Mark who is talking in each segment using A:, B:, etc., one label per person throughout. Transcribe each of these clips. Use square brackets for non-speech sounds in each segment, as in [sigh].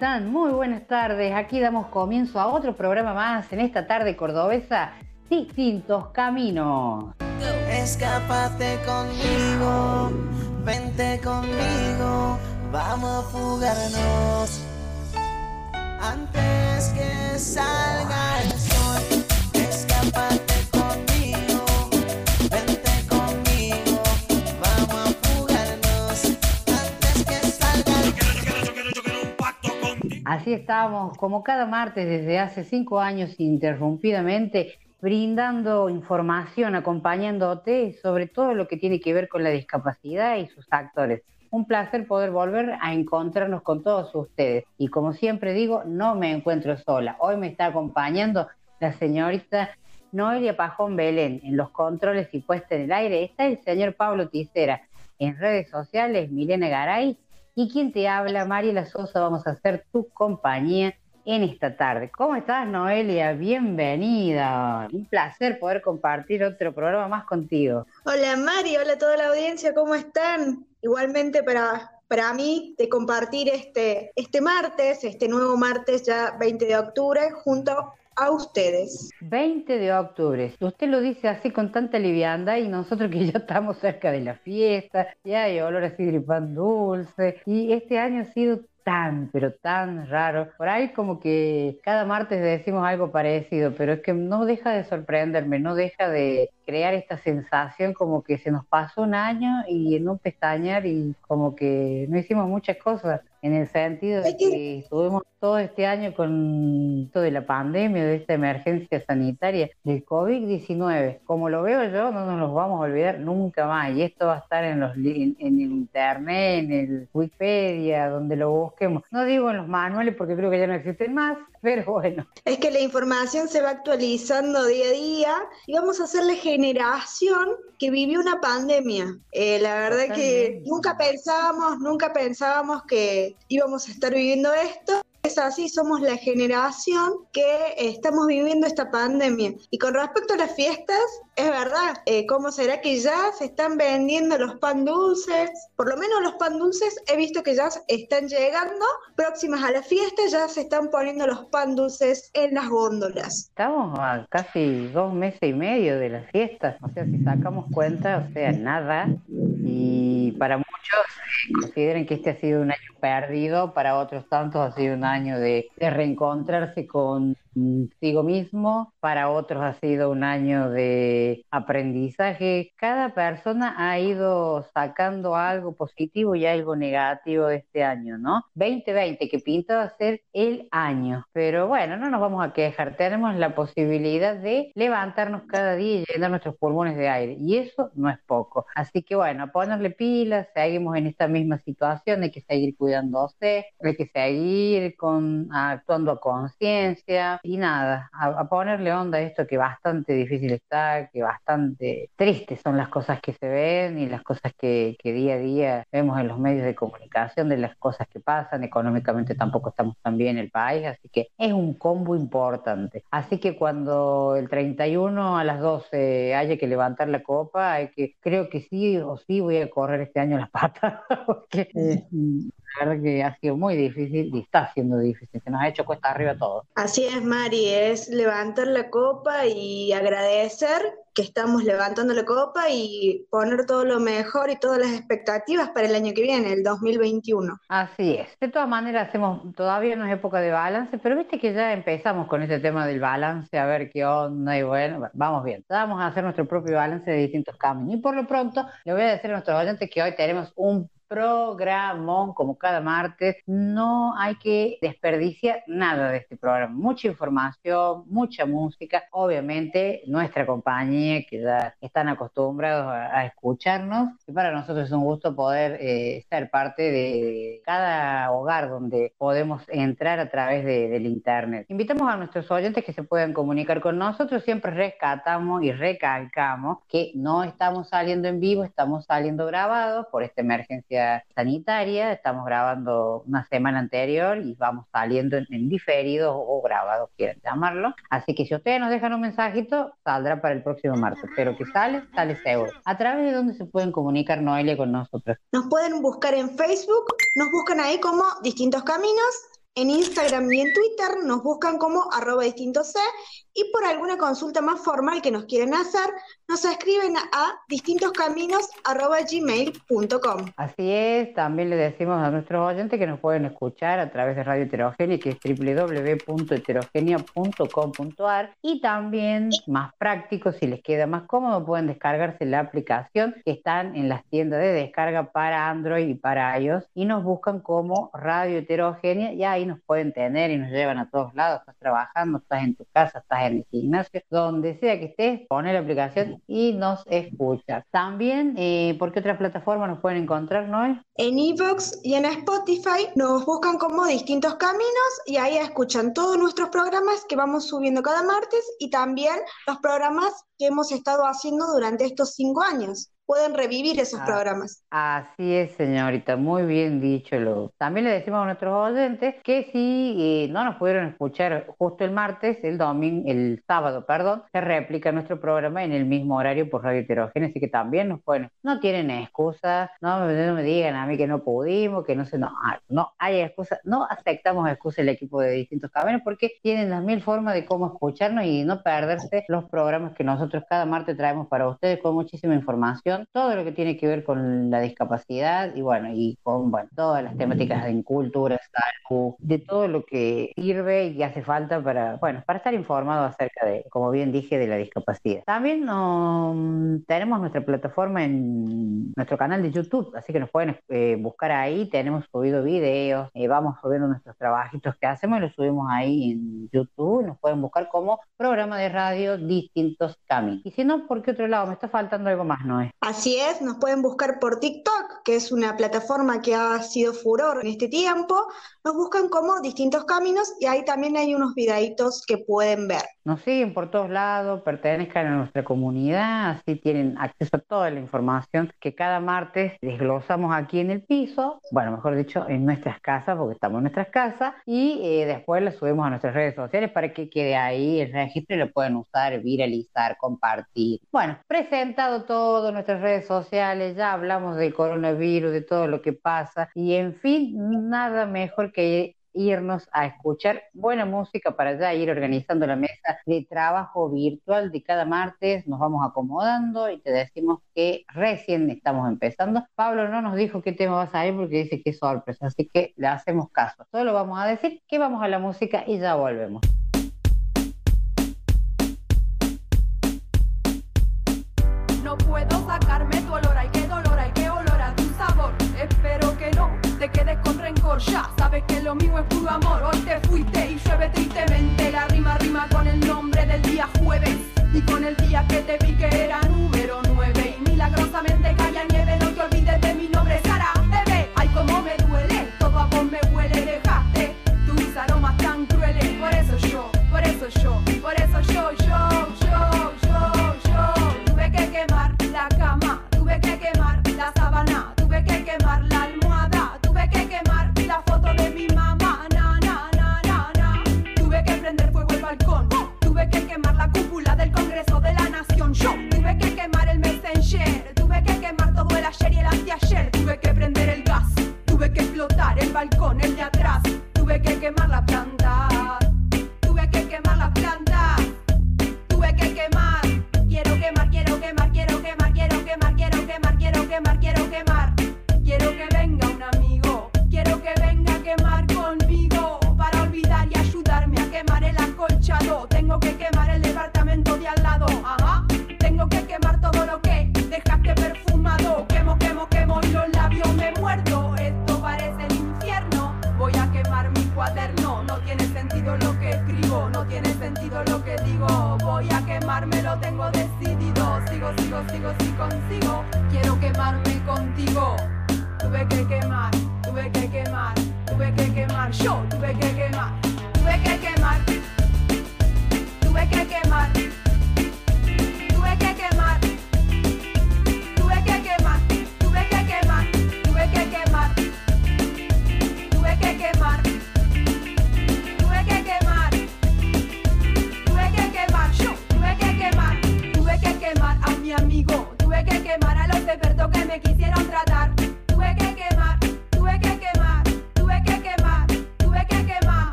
A: Están? Muy buenas tardes. Aquí damos comienzo a otro programa más en esta tarde cordobesa, Distintos Caminos.
B: Escápate conmigo, vente conmigo, vamos a fugarnos. Antes que salga el sol, escápate
A: Así estamos, como cada martes desde hace cinco años ininterrumpidamente, brindando información, acompañándote sobre todo lo que tiene que ver con la discapacidad y sus actores. Un placer poder volver a encontrarnos con todos ustedes. Y como siempre digo, no me encuentro sola. Hoy me está acompañando la señorita Noelia Pajón Belén en los controles y puesta en el aire. Está el señor Pablo Ticera en redes sociales, Milena Garay. Y quien te habla, Mariela Sosa, vamos a hacer tu compañía en esta tarde. ¿Cómo estás, Noelia? Bienvenida. Un placer poder compartir otro programa más contigo.
C: Hola Mari, hola a toda la audiencia, ¿cómo están? Igualmente para, para mí de compartir este, este martes, este nuevo martes ya 20 de octubre, junto a ustedes.
A: 20 de octubre. Usted lo dice así con tanta liviandad y nosotros que ya estamos cerca de la fiesta, ya hay olor de pan dulce y este año ha sido tan, pero tan raro. Por ahí como que cada martes decimos algo parecido, pero es que no deja de sorprenderme, no deja de crear esta sensación como que se nos pasó un año y en un pestañear y como que no hicimos muchas cosas en el sentido de que estuvimos todo este año con esto de la pandemia, de esta emergencia sanitaria del COVID-19. Como lo veo yo, no nos los vamos a olvidar nunca más. Y esto va a estar en, los, li- en, el internet, en el Wikipedia, donde lo busquemos. No digo en los manuales porque creo que ya no existen más, [laughs] pero bueno.
C: Es que la información se va actualizando día a día y vamos a ser la generación que vivió una pandemia. Eh, la verdad que nunca pensábamos, nunca pensábamos que íbamos a estar viviendo esto. Es así, somos la generación que eh, estamos viviendo esta pandemia. Y con respecto a las fiestas, es verdad, eh, ¿cómo será que ya se están vendiendo los pan dulces? Por lo menos los pan dulces he visto que ya están llegando, próximas a la fiesta ya se están poniendo los pan dulces en las góndolas.
A: Estamos a casi dos meses y medio de las fiestas, o sea, si sacamos cuenta, o sea, nada. Y para muchos eh, consideran que este ha sido un año perdido, para otros tantos ha sido un año de, de reencontrarse con consigo mismo, para otros ha sido un año de aprendizaje. Cada persona ha ido sacando algo positivo y algo negativo de este año, ¿no? 2020, que pinta ser el año. Pero bueno, no nos vamos a quejar. Tenemos la posibilidad de levantarnos cada día y llenar nuestros pulmones de aire. Y eso no es poco. Así que bueno, a ponerle pilas, seguimos en esta misma situación, hay que seguir cuidándose, hay que seguir con, actuando a conciencia y nada, a, ponerle onda a esto que bastante difícil está, que bastante tristes son las cosas que se ven y las cosas que, día a día vemos en los medios de comunicación de las cosas que pasan, económicamente tampoco estamos tan bien en el país, así que es un combo importante. Así que cuando el 31 a las 12 haya que levantar la copa, hay que, creo que sí o sí voy a correr este año las patas, [laughs] porque la verdad que ha sido muy difícil y está siendo difícil, se nos ha hecho cuesta arriba todo.
C: Así es, Mari, es levantar la copa y agradecer que estamos levantando la copa y poner todo lo mejor y todas las expectativas para el año que viene, el 2021.
A: Así es. De todas maneras, hacemos, todavía no es época de balance, pero viste que ya empezamos con este tema del balance, a ver qué onda y bueno, vamos bien. Vamos a hacer nuestro propio balance de distintos caminos. Y por lo pronto, le voy a decir a nuestros oyentes que hoy tenemos un programón como cada martes. No hay que desperdiciar nada de este programa. Mucha información, mucha música. Obviamente, nuestra compañía, que ya están acostumbrados a, escucharnos. Y para nosotros es un gusto poder eh, ser parte de cada hogar donde podemos entrar a través de- del Internet. Invitamos a nuestros oyentes que se puedan comunicar con nosotros. Siempre rescatamos y recalcamos que no estamos saliendo en vivo, estamos saliendo grabados por esta emergencia sanitaria. Estamos grabando una semana anterior y vamos saliendo en, en diferido o grabados, quieran llamarlo. Así que si ustedes nos dejan un mensajito, saldrá para el próximo martes. Pero que sale, sale seguro. ¿A través de dónde se pueden comunicar Noelia con nosotros?
C: Nos pueden buscar en Facebook, nos buscan ahí como Distintos Caminos, en Instagram y en Twitter nos buscan como arroba distintos C y por alguna consulta más formal que nos quieren hacer, nos escriben a distintoscaminos arroba gmail.com.
A: Así es, también le decimos a nuestros oyentes que nos pueden escuchar a través de Radio Heterogénea, que es www.heterogenia.com.ar y también, más práctico, si les queda más cómodo, pueden descargarse la aplicación que están en las tiendas de descarga para Android y para iOS y nos buscan como Radio Heterogénea y ahí nos pueden tener y nos llevan a todos lados, estás trabajando, estás en tu casa, estás en el gimnasio, donde sea que estés, pone la aplicación y nos escuchas. También, eh, ¿por qué otra plataforma nos pueden encontrar, Noel?
C: En Evox y en Spotify nos buscan como Distintos Caminos y ahí escuchan todos nuestros programas que vamos subiendo cada martes y también los programas que hemos estado haciendo durante estos cinco años. Pueden revivir esos
A: Ah.
C: programas.
A: Así es, señorita, muy bien dicho. Lo. También le decimos a nuestros oyentes que si eh, no nos pudieron escuchar justo el martes, el domingo, el sábado, perdón, se replica nuestro programa en el mismo horario por Radio Heterogénea, así que también nos pueden, no tienen excusa, no, me- no me digan a mí que no pudimos, que no sé, no, no hay excusa, no aceptamos excusa el equipo de distintos caminos porque tienen las mil formas de cómo escucharnos y no perderse los programas que nosotros cada martes traemos para ustedes con muchísima información, todo lo que tiene que ver con la discapacidad y bueno, y con bueno, todas las temáticas en cultura, salud, de todo lo que sirve y que hace falta para, bueno, para estar informado acerca de, como bien dije, de la discapacidad. También um, tenemos nuestra plataforma en nuestro canal de YouTube, así que nos pueden eh, buscar ahí, tenemos subido videos, eh, vamos subiendo nuestros trabajitos que hacemos y los subimos ahí en YouTube, nos pueden buscar como programa de radio Distintos Caminos. Y si no, ¿por qué otro lado? Me está faltando algo más, Noé.
C: Así es, nos pueden buscar por TikTok, que es una plataforma que ha sido furor en este tiempo. Nos buscan como Distintos Caminos y ahí también hay unos videitos que pueden ver.
A: Nos siguen por todos lados, pertenezcan a nuestra comunidad, así tienen acceso a toda la información que cada martes desglosamos aquí en el piso, bueno, mejor dicho, en nuestras casas, porque estamos en nuestras casas, y eh, después la subimos a nuestras redes sociales para que quede ahí el registro y lo puedan usar, viralizar, compartir. Bueno, presentado todo en redes sociales, ya hablamos del coronavirus, de todo lo que pasa, y en fin, nada mejor que irnos a escuchar buena música para ya ir organizando la mesa de trabajo virtual de cada martes. Nos vamos acomodando y te decimos que recién estamos empezando. Pablo no nos dijo qué tema vas a ir porque dice que es sorpresa, así que le hacemos caso. Solo vamos a decir que vamos a la música y ya volvemos.
D: Ya sabes que lo mío es puro amor. Hoy te fuiste y llueve tristemente, la rima rima con el nombre del día jueves y con el día que te vi que era número 9 y milagrosamente caía Get
E: my.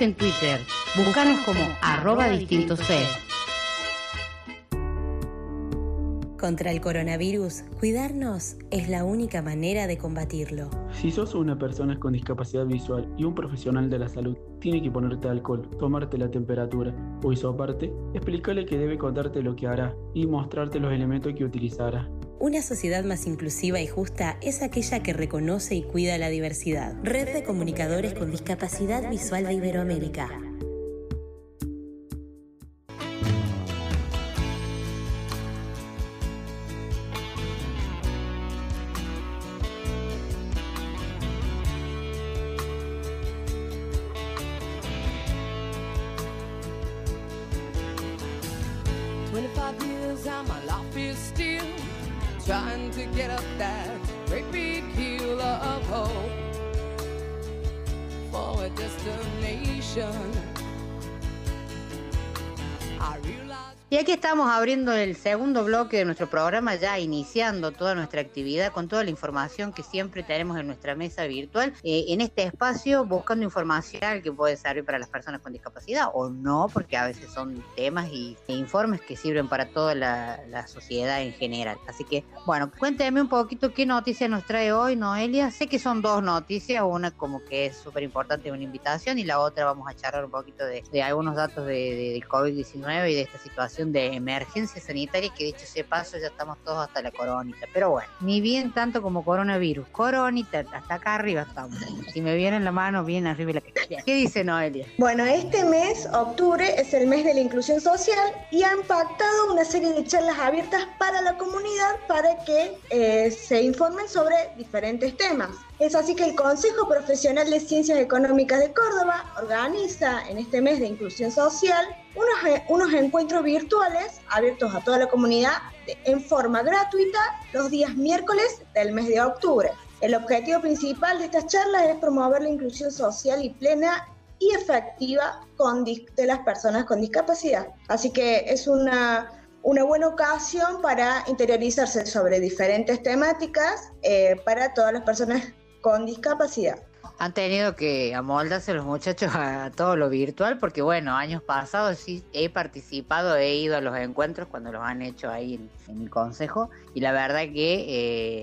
E: En Twitter. Búscanos como arroba distinto C.
F: Contra el coronavirus, cuidarnos es la única manera de combatirlo.
G: Si sos una persona con discapacidad visual y un profesional de la salud, tiene que ponerte alcohol, tomarte la temperatura o hisoparte, explícale que debe contarte lo que hará y mostrarte los elementos que utilizará.
F: Una sociedad más inclusiva y justa es aquella que reconoce y cuida la diversidad. Red de Comunicadores con Discapacidad Visual de Iberoamérica.
A: Abriendo el segundo bloque de nuestro programa, ya iniciando toda nuestra actividad con toda la información que siempre tenemos en nuestra mesa virtual. Eh, en este espacio, buscando información que puede servir para las personas con discapacidad o no, porque a veces son temas y, e informes que sirven para toda la, la sociedad en general. Así que, bueno, cuénteme un poquito qué noticias nos trae hoy, Noelia. Sé que son dos noticias, una como que es súper importante, una invitación, y la otra vamos a charlar un poquito de, de algunos datos de, de- del COVID-19 y de esta situación de emergencia sanitaria que dicho sea paso ya estamos todos hasta la coronita. Pero bueno, ni bien tanto como coronavirus. Coronita, hasta acá arriba estamos. Si me viene en la mano, bien arriba la que ¿Qué dice Noelia?
C: Bueno, este mes, octubre, es el mes de la inclusión social y han pactado una serie de charlas abiertas para la comunidad para que eh, se informen sobre diferentes temas. Es así que el Consejo Profesional de Ciencias Económicas de Córdoba organiza en este mes de inclusión social unos, eh, unos encuentros virtuales abiertos a toda la comunidad en forma gratuita los días miércoles del mes de octubre. El objetivo principal de estas charlas es promover la inclusión social y plena y efectiva con de las personas con discapacidad. Así que es una, una buena ocasión para interiorizarse sobre diferentes temáticas eh, para todas las personas con discapacidad.
A: Han tenido que amoldarse los muchachos a todo lo virtual porque, bueno, años pasados sí he participado, he ido a los encuentros cuando los han hecho ahí en, el consejo y la verdad que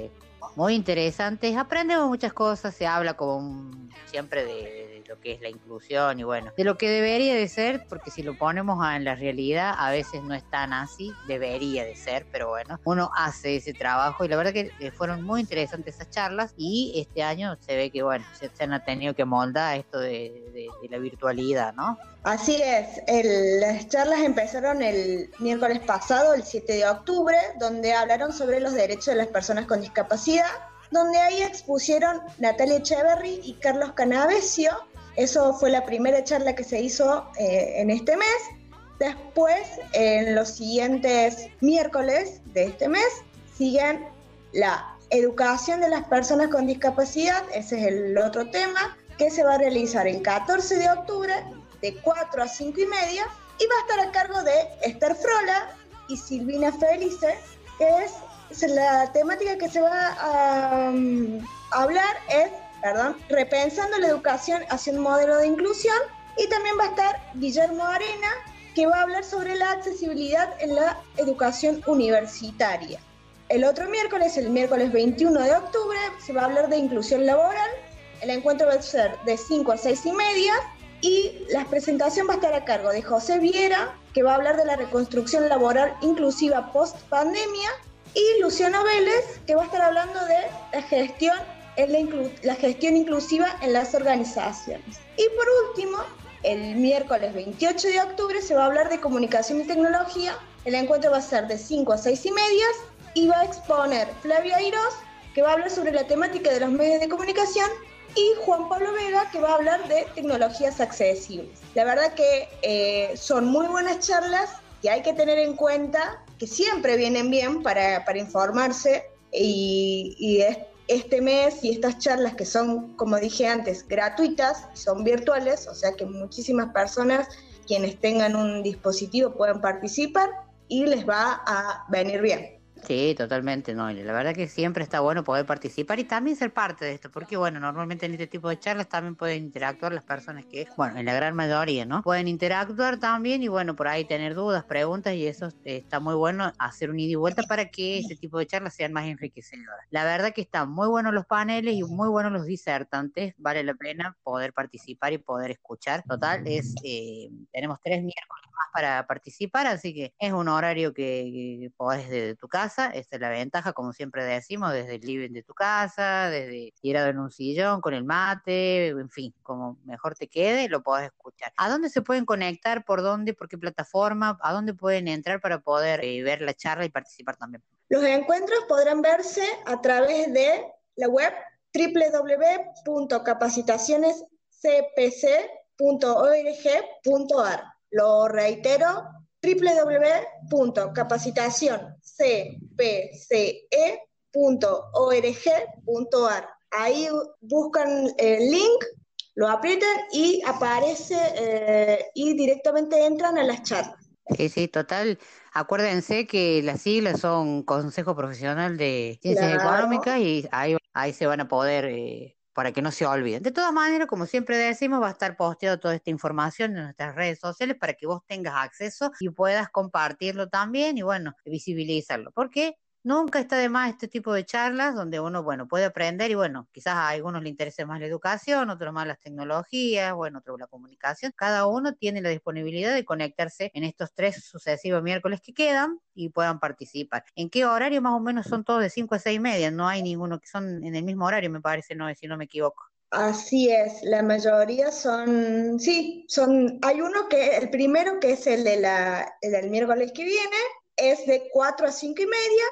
A: eh, muy interesantes, aprendemos muchas cosas, se habla como un- siempre de lo que es la inclusión y bueno, de lo que debería de ser, porque si lo ponemos en la realidad a veces no es tan así, debería de ser, pero bueno, uno hace ese trabajo y la verdad que eh, fueron muy interesantes esas charlas y este año se ve que bueno, se, han tenido que moldar esto de, la virtualidad, ¿no?
C: Así es, las charlas empezaron el miércoles pasado, el 7 de octubre, donde hablaron sobre los derechos de las personas con discapacidad, donde ahí expusieron Natalia Echeverry y Carlos Canavesio. Eso fue la primera charla que se hizo eh, en este mes. Después, en los siguientes miércoles de este mes, siguen la educación de las personas con discapacidad, ese es el otro tema, que se va a realizar el 14 de octubre de 4 a 5 y media y va a estar a cargo de Esther Frola y Silvina Felice, que es, la temática que se va a, um, hablar es, perdón, repensando la educación hacia un modelo de inclusión y también va a estar Guillermo Arena, que va a hablar sobre la accesibilidad en la educación universitaria. El otro miércoles, el miércoles 21 de octubre, se va a hablar de inclusión laboral. El encuentro va a ser de 5 a 6 y media y la presentación va a estar a cargo de José Viera, que va a hablar de la reconstrucción laboral inclusiva post pandemia, y Luciano Vélez, que va a estar hablando de la gestión, en la, la gestión inclusiva en las organizaciones. Y por último, el miércoles 28 de octubre se va a hablar de comunicación y tecnología. El encuentro va a ser de 5 a 6 y medias y va a exponer Flavia Airos, que va a hablar sobre la temática de los medios de comunicación, y Juan Pablo Vega, que va a hablar de tecnologías accesibles. La verdad que eh, son muy buenas charlas que hay que tener en cuenta, que siempre vienen bien para, para informarse y, y este mes y estas charlas que son, como dije antes, gratuitas, son virtuales, o sea que muchísimas personas quienes tengan un dispositivo pueden participar y les va a venir bien.
A: Sí, totalmente, no. La verdad que siempre está bueno poder participar y también ser parte de esto, porque bueno, normalmente en este tipo de charlas también pueden interactuar las personas que, bueno, en la gran mayoría, ¿no? Pueden interactuar también y bueno, por ahí tener dudas, preguntas y eso está muy bueno hacer un ida y vuelta para que este tipo de charlas sean más enriquecedoras. La verdad que están muy buenos los paneles y muy buenos los disertantes, vale la pena poder participar y poder escuchar. Total, es eh, tenemos tres miércoles más para participar, así que es un horario que, que desde tu casa, esa es la ventaja, como siempre decimos, desde el living de tu casa, desde tirado en un sillón con el mate, en fin, como mejor te quede, lo podés escuchar. ¿A dónde se pueden conectar? ¿Por dónde? ¿Por qué plataforma? ¿A dónde pueden entrar para poder eh, ver la charla y participar también?
C: Los encuentros podrán verse a través de la web www.capacitacionescpc.org.ar. Lo reitero, www.capacitacioncpce.org.ar. Ahí buscan el link, lo aprietan y aparece eh, y directamente entran a las charlas.
A: Sí, sí, total. Acuérdense que las siglas son Consejo Profesional de Ciencias
C: Claro.
A: Económicas y ahí, ahí se van a poder, eh, para que no se olviden. De todas maneras, como siempre decimos, va a estar posteado toda esta información en nuestras redes sociales para que vos tengas acceso y puedas compartirlo también y bueno, visibilizarlo. Porque nunca está de más este tipo de charlas donde uno, bueno, puede aprender y bueno, quizás a algunos les interese más la educación, otros más las tecnologías, bueno, otros la comunicación. Cada uno tiene la disponibilidad de conectarse en estos tres sucesivos miércoles que quedan y puedan participar. ¿En qué horario más o menos son todos de 5 a 6 y media? No hay ninguno que son en el mismo horario, me parece, no, si no me equivoco.
C: Así es, la mayoría son, sí, son, hay uno que, el primero que es el de la, el del miércoles que viene, es de 4 a 5 y media,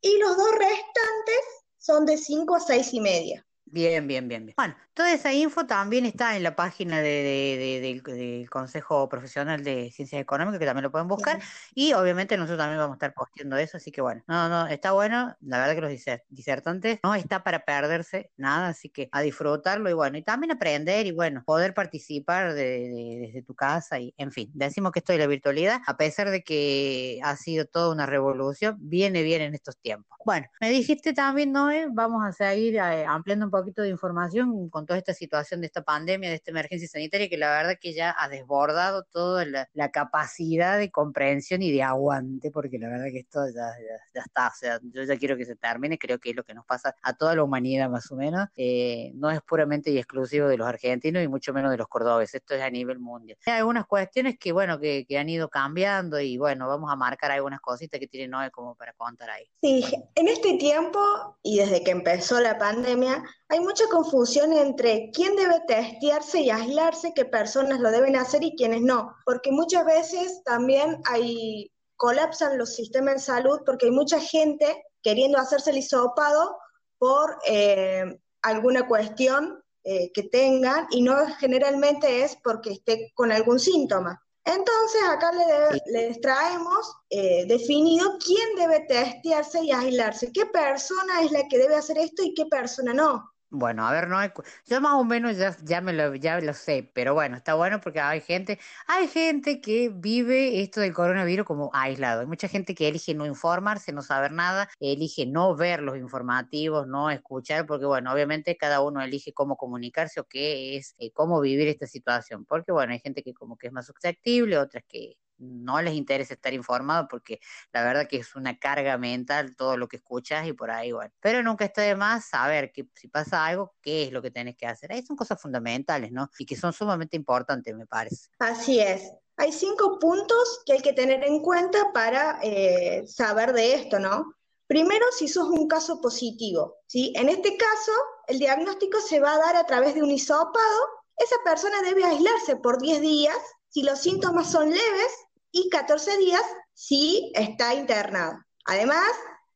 C: y los dos restantes son de 5 a 6 y media.
A: Bien, bien, bien, bien. Bueno, toda esa info también está en la página de, de- de- del, Consejo Profesional de Ciencias Económicas, que también lo pueden buscar. Y obviamente nosotros también vamos a estar posteando eso, así que bueno, no, no, está bueno. La verdad que los diser- disertantes no está para perderse nada, así que a disfrutarlo y bueno, y también aprender y bueno, poder participar de- de- desde tu casa y en fin, decimos que esto de la virtualidad, a pesar de que ha sido toda una revolución, viene bien en estos tiempos. Bueno, me dijiste también, Noé, vamos a seguir eh, ampliando un poquito de información con toda esta situación de esta pandemia, de esta emergencia sanitaria, que la verdad que ya ha desbordado toda la, la capacidad de comprensión y de aguante, porque la verdad que esto ya, ya, ya está, o sea, yo ya quiero que se termine, creo que es lo que nos pasa a toda la humanidad más o menos, eh, no es puramente y exclusivo de los argentinos y mucho menos de los cordobeses, esto es a nivel mundial. Hay algunas cuestiones que, bueno, que, que han ido cambiando y bueno, vamos a marcar algunas cositas que tiene Noé como para contar ahí.
C: Sí, en este tiempo y desde que empezó la pandemia, hay mucha confusión entre quién debe testearse y aislarse, qué personas lo deben hacer y quiénes no, porque muchas veces también hay colapsan los sistemas de salud porque hay mucha gente queriendo hacerse el hisopado por eh, alguna cuestión eh, que tengan y no generalmente es porque esté con algún síntoma. Entonces acá le les traemos eh, definido quién debe testearse y aislarse, qué persona es la que debe hacer esto y qué persona no.
A: Bueno, a ver, no hay, yo más o menos ya, ya me lo, ya lo sé, pero bueno, está bueno porque hay gente, hay gente que vive esto del coronavirus como aislado. Hay mucha gente que elige no informarse, no saber nada, elige no ver los informativos, no escuchar, porque bueno, obviamente cada uno elige cómo comunicarse o qué es, eh, cómo vivir esta situación. Porque bueno, hay gente que como que es más susceptible, otras que no les interesa estar informado porque la verdad que es una carga mental todo lo que escuchas y por ahí, bueno. Pero nunca está de más saber que si pasa algo, qué es lo que tenés que hacer. Ahí son cosas fundamentales, ¿no? Y que son sumamente importantes, me parece.
C: Así es. Hay cinco puntos que hay que tener en cuenta para eh, saber de esto, ¿no? Primero, si sos un caso positivo, ¿sí? En este caso, el diagnóstico se va a dar a través de un hisopado. Esa persona debe aislarse por 10 días si los síntomas son leves y 14 días si está internado. Además,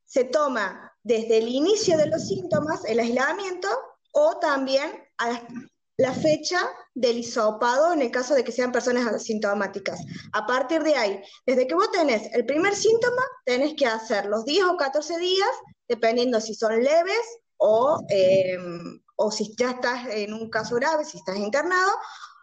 C: se toma desde el inicio de los síntomas el aislamiento o también a la fecha del hisopado en el caso de que sean personas asintomáticas. A partir de ahí, desde que vos tenés el primer síntoma, tenés que hacer los 10 o 14 días, dependiendo si son leves o, eh, o si ya estás en un caso grave, si estás internado,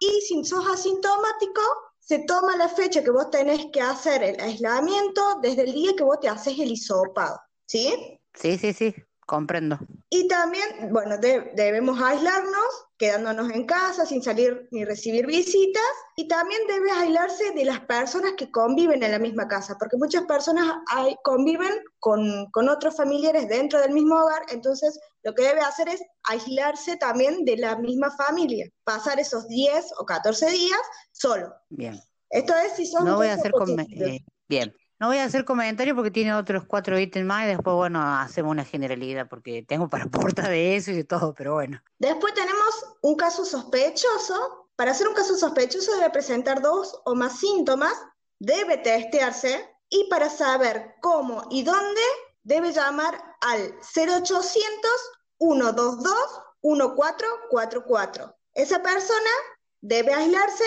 C: y si sos asintomático, se toma la fecha que vos tenés que hacer el aislamiento desde el día que vos te haces el hisopado, ¿sí?
A: Sí, sí, sí, comprendo.
C: Y también, bueno, de- debemos aislarnos, quedándonos en casa, sin salir ni recibir visitas, y también debe aislarse de las personas que conviven en la misma casa, porque muchas personas hay- conviven con, con otros familiares dentro del mismo hogar, entonces lo que debe hacer es aislarse también de la misma familia, pasar esos 10 o 14 días solo.
A: Bien.
C: Esto es si sos
A: No voy a hacer
C: positivo.
A: eh, bien. No voy a hacer comentario porque tiene otros cuatro ítems más y después, bueno, hacemos una generalidad porque tengo para [laughs] aportar de eso y de todo, pero bueno.
C: Después tenemos un caso sospechoso. Para hacer un caso sospechoso debe presentar dos o más síntomas, debe testearse y para saber cómo y dónde debe llamar al 0800 122 1444. Esa persona debe aislarse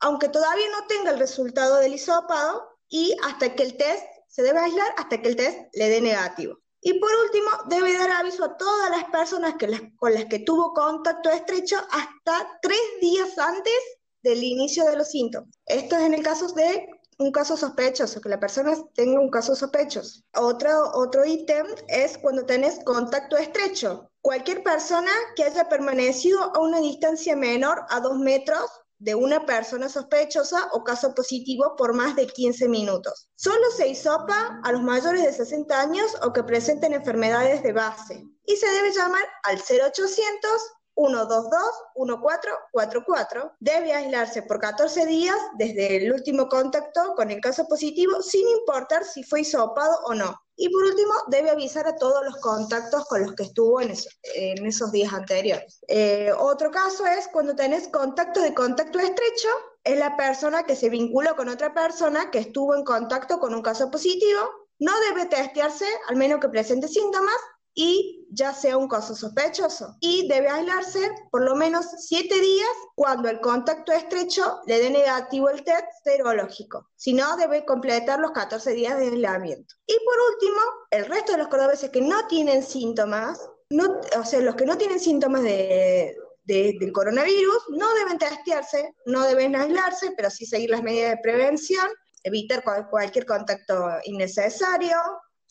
C: aunque todavía no tenga el resultado del hisopado y hasta que el test se debe aislar hasta que el test le dé negativo. Y por último, debe dar aviso a todas las personas que las- con las que tuvo contacto estrecho hasta tres días antes del inicio de los síntomas. Esto es en el caso de un caso sospechoso, que la persona tenga un caso sospechoso. Otro, otro ítem es cuando tenés contacto estrecho. Cualquier persona que haya permanecido a una distancia menor a dos metros de una persona sospechosa o caso positivo por más de 15 minutos. Solo se hisopa a los mayores de 60 años o que presenten enfermedades de base. Y se debe llamar al 0800 122 1444. Debe aislarse por 14 días desde el último contacto con el caso positivo, sin importar si fue hisopado o no. Y por último, debe avisar a todos los contactos con los que estuvo en esos días anteriores. Eh, otro caso es cuando tenés contacto de contacto estrecho, es la persona que se vinculó con otra persona que estuvo en contacto con un caso positivo, no debe testearse al menos que presente síntomas y ya sea un caso sospechoso. Y debe aislarse por lo menos siete días cuando el contacto estrecho le dé negativo el test serológico. Si no, debe completar los 14 días de aislamiento. Y por último, el resto de los cordobeses que no tienen síntomas, no, o sea, los que no tienen síntomas de, de- del coronavirus, no deben testearse, no deben aislarse, pero sí seguir las medidas de prevención, evitar cual- cualquier contacto innecesario,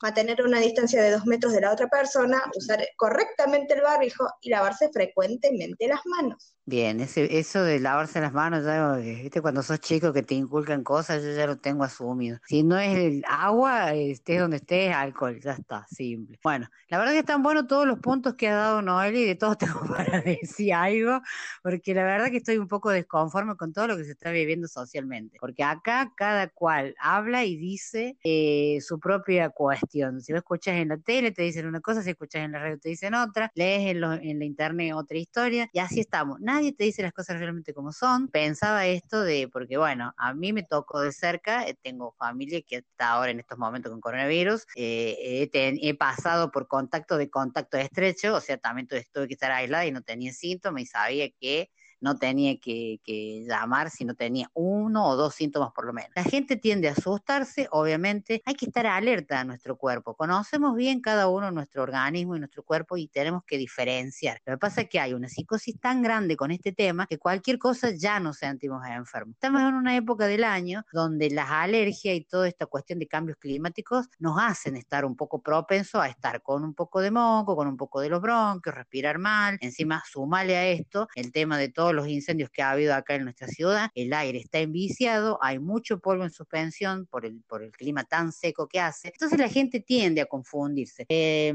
C: mantener una distancia de dos metros de la otra persona, usar correctamente el barbijo y lavarse frecuentemente las manos.
A: Bien, ese, eso de lavarse las manos, ya, eh, viste, cuando sos chico que te inculcan cosas, yo ya lo tengo asumido. Si no es el agua, estés donde estés, alcohol, ya está, simple. Bueno, la verdad que están buenos todos los puntos que ha dado Noel y de todos [laughs] tengo para decir algo, porque la verdad que estoy un poco desconforme con todo lo que se está viviendo socialmente, porque acá cada cual habla y dice eh, su propia cuestión. Si lo escuchas en la tele te dicen una cosa, si escuchas en la radio te dicen otra, lees en, lo- en la internet otra historia, y así estamos. Nadie te dice las cosas realmente como son. Pensaba esto de, porque bueno, a mí me tocó de cerca, eh, tengo familia que está ahora en estos momentos con coronavirus, eh, he, ten- he pasado por contacto de contacto estrecho, o sea, también tuve, tuve que estar aislada y no tenía síntomas y sabía que no tenía que, que llamar si no tenía uno o dos síntomas por lo menos. La gente tiende a asustarse, obviamente, hay que estar alerta a nuestro cuerpo. Conocemos bien cada uno nuestro organismo y nuestro cuerpo y tenemos que diferenciar. Lo que pasa es que hay una psicosis tan grande con este tema que cualquier cosa ya nos sentimos enfermos. Estamos en una época del año donde las alergias y toda esta cuestión de cambios climáticos nos hacen estar un poco propensos a estar con un poco de moco, con un poco de los bronquios, respirar mal. Encima, sumale a esto el tema de los incendios que ha habido acá en nuestra ciudad. El aire está enviciado, hay mucho polvo en suspensión por el, por el clima tan seco que hace. Entonces la gente tiende a confundirse. Eh,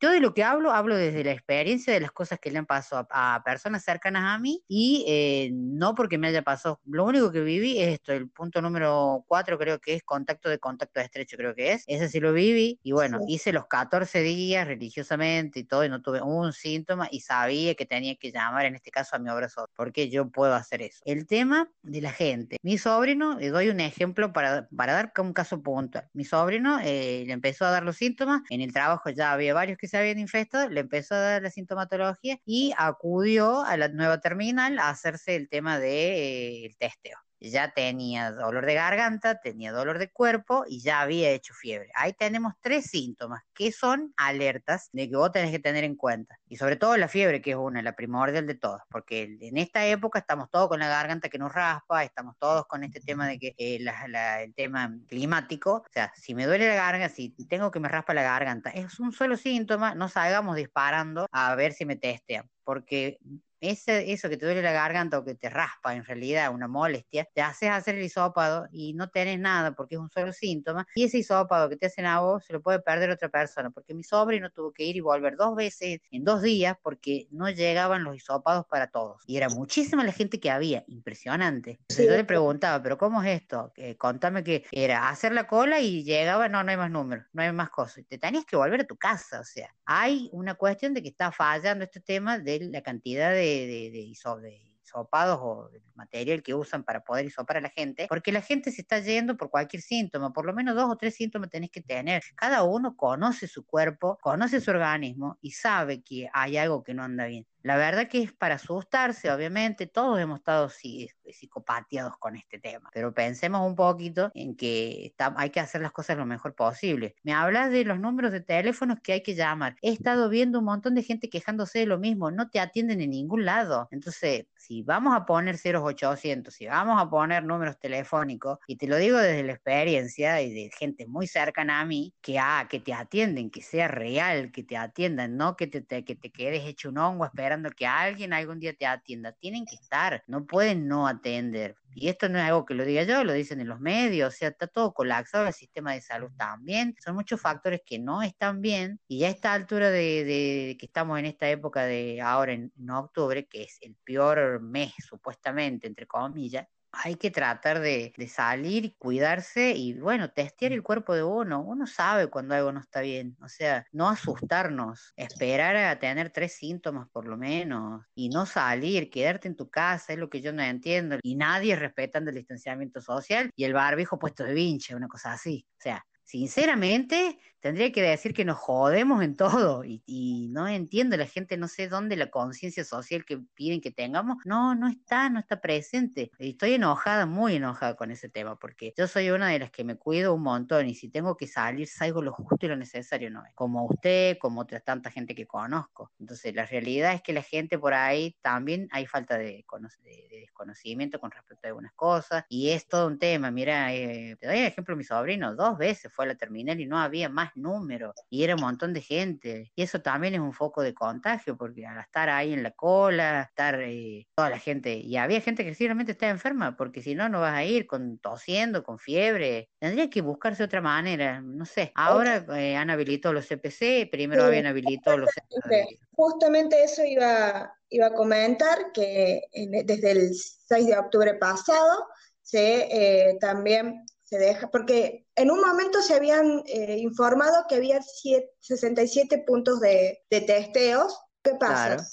A: yo de lo que hablo, hablo desde la experiencia de las cosas que le han pasado a, a personas cercanas a mí y eh, no porque me haya pasado. Lo único que viví es esto, el punto número 4 creo que es contacto de contacto estrecho, creo que es. Ese sí lo viví y bueno,
C: Sí.
A: hice los 14 días religiosamente y todo y no tuve un síntoma y sabía que tenía que llamar en este caso a mi obra social, porque yo puedo hacer eso. El tema de la gente. Mi sobrino, le doy un ejemplo para, para dar un caso puntual. Mi sobrino eh, le empezó a dar los síntomas, en el trabajo ya había varios que se habían infectado, le empezó a dar la sintomatología y acudió a la nueva terminal a hacerse el tema del de, eh, testeo. Ya tenía dolor de garganta, tenía dolor de cuerpo y ya había hecho fiebre. Ahí tenemos tres síntomas que son alertas de que vos tenés que tener en cuenta. Y sobre todo la fiebre, que es una, la primordial de todas, porque en esta época estamos todos con la garganta que nos raspa, estamos todos con este tema de que eh, la- la- el tema climático, o sea, si me duele la garganta, si tengo que me raspa la garganta, es un solo síntoma, no salgamos disparando a ver si me testean, porque ese, eso que te duele la garganta o que te raspa en realidad, una molestia, te haces hacer el hisopado y no tenés nada porque es un solo síntoma. Y ese hisopado que te hacen a vos se lo puede perder otra persona, porque mi sobrino tuvo que ir y volver dos veces en dos días porque no llegaban los hisopados para todos. Y era muchísima la gente que había, impresionante. Entonces
C: Sí.
A: yo le preguntaba, ¿pero cómo es esto? Eh, contame que era hacer la cola y llegaba, no, no hay más números, no hay más cosas. Te tenías que volver a tu casa, o sea, hay una cuestión de que está fallando este tema de la cantidad de, de, de hiso- de hisopados o del material que usan para poder hisopar a la gente, porque la gente se está yendo por cualquier síntoma, por lo menos dos o tres síntomas tenés que tener. Cada uno conoce su cuerpo, conoce su organismo y sabe que hay algo que no anda bien. La verdad que es para asustarse, obviamente, todos hemos estado sí, con este tema, pero pensemos un poquito en que está- hay que hacer las cosas lo mejor posible. Me hablas de los números de teléfonos que hay que llamar. He estado viendo un montón de gente quejándose de lo mismo, no te atienden en ningún lado. Entonces, si vamos a poner ceros 800, si vamos a poner números telefónicos, y te lo digo desde la experiencia y de gente muy cercana a mí, que, ah, que te atienden, que sea real, que te atiendan, no que te, te- que te quedes hecho un hongo esperando que alguien algún día te atienda. Tienen que estar, no pueden no atender. Y esto no es algo que lo diga yo, lo dicen en los medios, o sea, está todo colapsado, el sistema de salud también. Son muchos factores que no están bien y ya a esta altura de, de que estamos en esta época de ahora en, en octubre, que es el peor mes supuestamente, entre comillas, hay que tratar de, de salir cuidarse y bueno, testear el cuerpo de uno. Uno sabe cuando algo no está bien. O sea, no asustarnos, esperar a tener tres síntomas por lo menos y no salir, quedarte en tu casa, es lo que yo no entiendo. Y nadie respetando el distanciamiento social y el barbijo puesto de vinche, una cosa así. O sea, sinceramente, tendría que decir que nos jodemos en todo y, y no entiendo, la gente no sé dónde la conciencia social que piden que tengamos, no, no está, no está presente. Y estoy enojada, muy enojada con ese tema, porque yo soy una de las que me cuido un montón y si tengo que salir, salgo lo justo y lo necesario, no. Como usted, como otra tanta gente que conozco. Entonces, la realidad es que la gente por ahí también hay falta de, de- de desconocimiento con respecto a algunas cosas y es todo un tema. Mira, eh, te doy el ejemplo mi sobrino, dos veces fue a la terminal y no había más número y era un montón de gente. Y eso también es un foco de contagio porque al estar ahí en la cola, estar eh, toda la gente, y había gente que simplemente está enferma porque si no, no vas a ir con tosiendo, con fiebre. Tendría que buscarse otra manera, no sé. Ahora eh, han habilitado los CPC, primero
C: Sí,
A: habían habilitado los
C: Justamente, justamente eso iba, iba a comentar, que en- desde el 6 de octubre pasado se eh, también se deja, porque en un momento se habían eh, informado que había siete- 67 puntos de, de testeos. ¿Qué pasa?
A: Claro.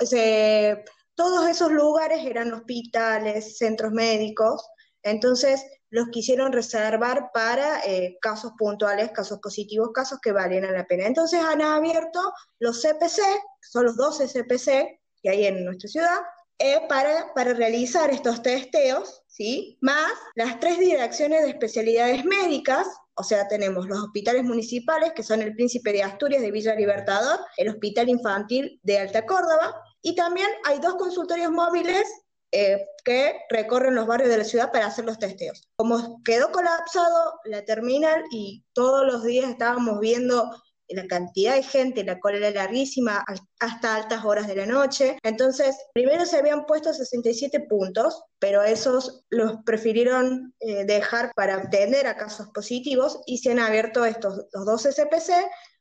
C: Se- todos esos lugares eran hospitales, centros médicos, entonces los quisieron reservar para eh, casos puntuales, casos positivos, casos que valieran la pena. Entonces han abierto los CPC, son los 12 CPC que hay en nuestra ciudad, eh, para, para realizar estos testeos, ¿sí? Más las tres direcciones de especialidades médicas, o sea, tenemos los hospitales municipales, que son el Príncipe de Asturias de Villa Libertador, el Hospital Infantil de Alta Córdoba, y también hay dos consultorios móviles eh, que recorren los barrios de la ciudad para hacer los testeos. Como quedó colapsado la terminal y todos los días estábamos viendo la cantidad de gente, la cola era larguísima hasta altas horas de la noche. Entonces, primero se habían puesto 67 puntos, pero esos los prefirieron eh, dejar para atender a casos positivos y se han abierto estos los 12 CPC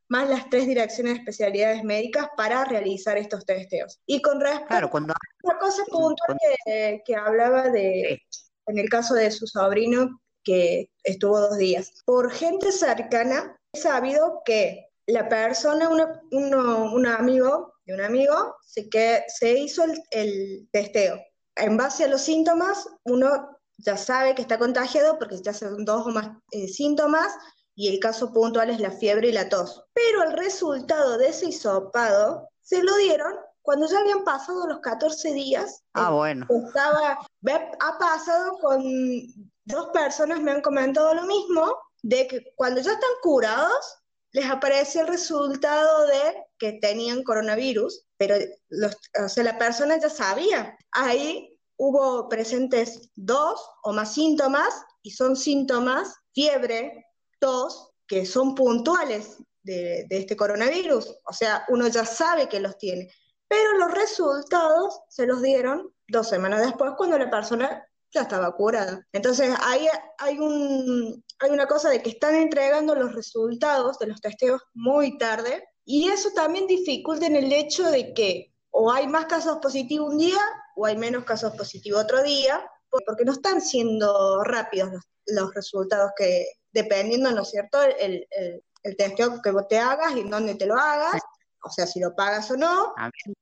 C: más las tres direcciones de especialidades médicas para realizar estos testeos. Y con respecto
A: Claro, cuando
C: una cosa puntual que, que hablaba de, en el caso de su sobrino, que estuvo dos días. Por gente cercana, he sabido que la persona, una- uno- un amigo de un amigo, se, que, se hizo el, el testeo. En base a los síntomas, uno ya sabe que está contagiado porque ya son dos o más eh, síntomas y el caso puntual es la fiebre y la tos. Pero el resultado de ese hisopado se lo dieron cuando ya habían pasado los 14 días.
A: Ah, bueno.
C: Estaba, ha pasado con dos personas, me han comentado lo mismo, de que cuando ya están curados, les aparece el resultado de que tenían coronavirus, pero los, o sea, la persona ya sabía. Ahí hubo presentes dos o más síntomas, y son síntomas, fiebre, tos, que son puntuales de, de este coronavirus. O sea, uno ya sabe que los tiene. Pero los resultados se los dieron dos semanas después cuando la persona ya estaba curada. Entonces, ahí hay, un, hay una cosa de que están entregando los resultados de los testeos muy tarde y eso también dificulta en el hecho de que o hay más casos positivos un día o hay menos casos positivos otro día, porque no están siendo rápidos los, resultados que, dependiendo, ¿no es cierto?, el, el, el testeo que vos te hagas y en dónde te lo hagas, o sea, si lo pagas o no,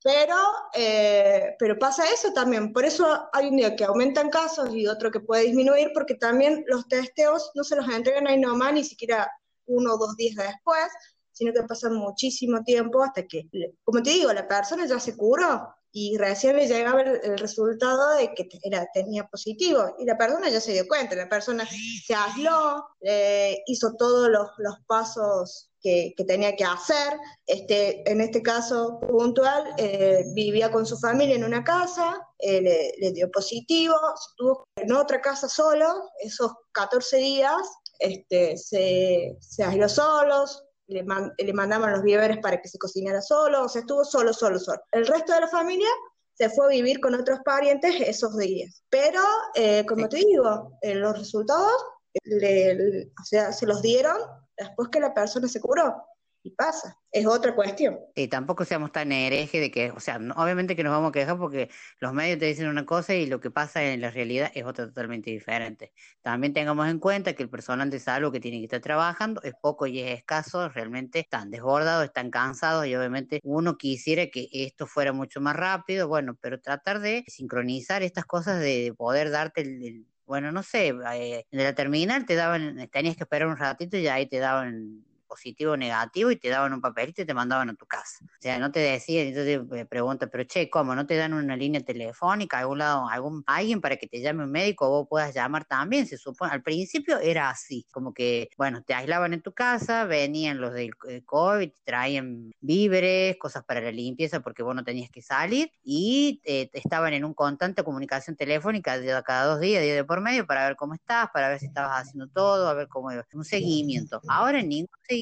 C: pero, eh, pero pasa eso también, por eso hay un día que aumentan casos y otro que puede disminuir, porque también los testeos no se los entregan ahí nomás, ni siquiera uno o dos días después, sino que pasan muchísimo tiempo hasta que, como te digo, la persona ya se curó y recién le llegaba el, el resultado de que era, tenía positivo y la persona ya se dio cuenta, la persona se aisló, eh, hizo todos los, los pasos que, que, tenía que hacer. Este, en este caso puntual, eh, vivía con su familia en una casa, eh, le, le, dio positivo, estuvo en otra casa solo, esos 14 días este, se, se aisló solos, le, man, le, mandaban los víveres para que se cocinara solo, o sea, estuvo solo, solo, solo. El resto de la familia se fue a vivir con otros parientes esos días. Pero, eh, como te digo, los resultados le, o sea, se los dieron después que la persona se curó. Y pasa, es otra cuestión.
A: Y tampoco seamos tan herejes de que, o sea, no, obviamente que nos vamos a quejar porque los medios te dicen una cosa y lo que pasa en la realidad es otra totalmente diferente. También tengamos en cuenta que el personal de salud que tiene que estar trabajando es poco y es escaso, realmente están desbordados, están cansados y obviamente uno quisiera que esto fuera mucho más rápido, bueno, pero tratar de sincronizar estas cosas de poder darte el, el bueno, no sé, eh, de la terminal te daban, tenías que esperar un ratito y ahí te daban positivo o negativo y te daban un papelito y te mandaban a tu casa. O sea, no te decían, entonces me pregunta, pero che, ¿cómo? ¿No te dan una línea telefónica, algún lado, algún, alguien para que te llame un médico o vos puedas llamar también? Se supone, al principio era así, como que, bueno, te aislaban en tu casa, venían los del eh, COVID, traían víveres, cosas para la limpieza porque vos no tenías que salir y eh, estaban en un constante comunicación telefónica de cada dos días, día de por medio, para ver cómo estás, para ver si estabas haciendo todo, a ver cómo iba. Un seguimiento. Ahora ningún seguimiento,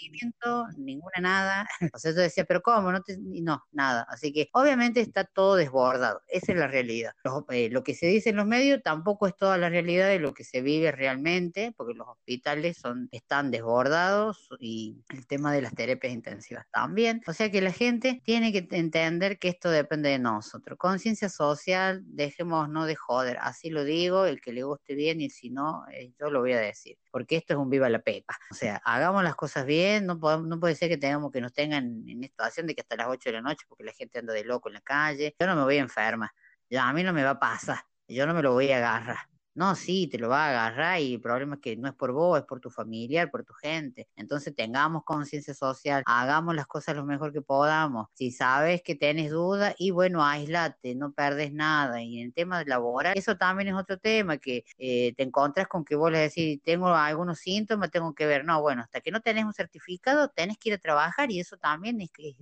A: ninguna nada. [laughs] O sea, yo decía, pero ¿cómo? No, te... no, nada. Así que obviamente está todo desbordado. Esa es la realidad. Los- eh, lo que se dice en los medios tampoco es toda la realidad de lo que se vive realmente, porque los hospitales son, están desbordados y el tema de las terapias intensivas también. O sea que la gente tiene que entender que esto depende de nosotros. Conciencia social, dejemos no de joder, así lo digo, el que le guste bien y si no, eh, yo lo voy a decir, porque esto es un viva la pepa. O sea, hagamos las cosas bien, no, podemos, no puede ser que tengamos que nos tengan en esta situación de que hasta las 8 de la noche, porque la gente anda de loco en la calle. Yo no me voy enferma, ya a mí no me va a pasar, yo no me lo voy a agarrar. No, sí, te lo va a agarrar y el problema es que no es por vos, es por tu familiar, por tu gente. Entonces tengamos conciencia social, hagamos las cosas lo mejor que podamos. Si sabes que tenés dudas, y bueno, aislate, no perdes nada. Y en el tema laboral, eso también es otro tema, que eh, te encontrás con que vos le decís, tengo algunos síntomas, tengo que ver. No, bueno, hasta que no tenés un certificado, tenés que ir a trabajar y eso también es que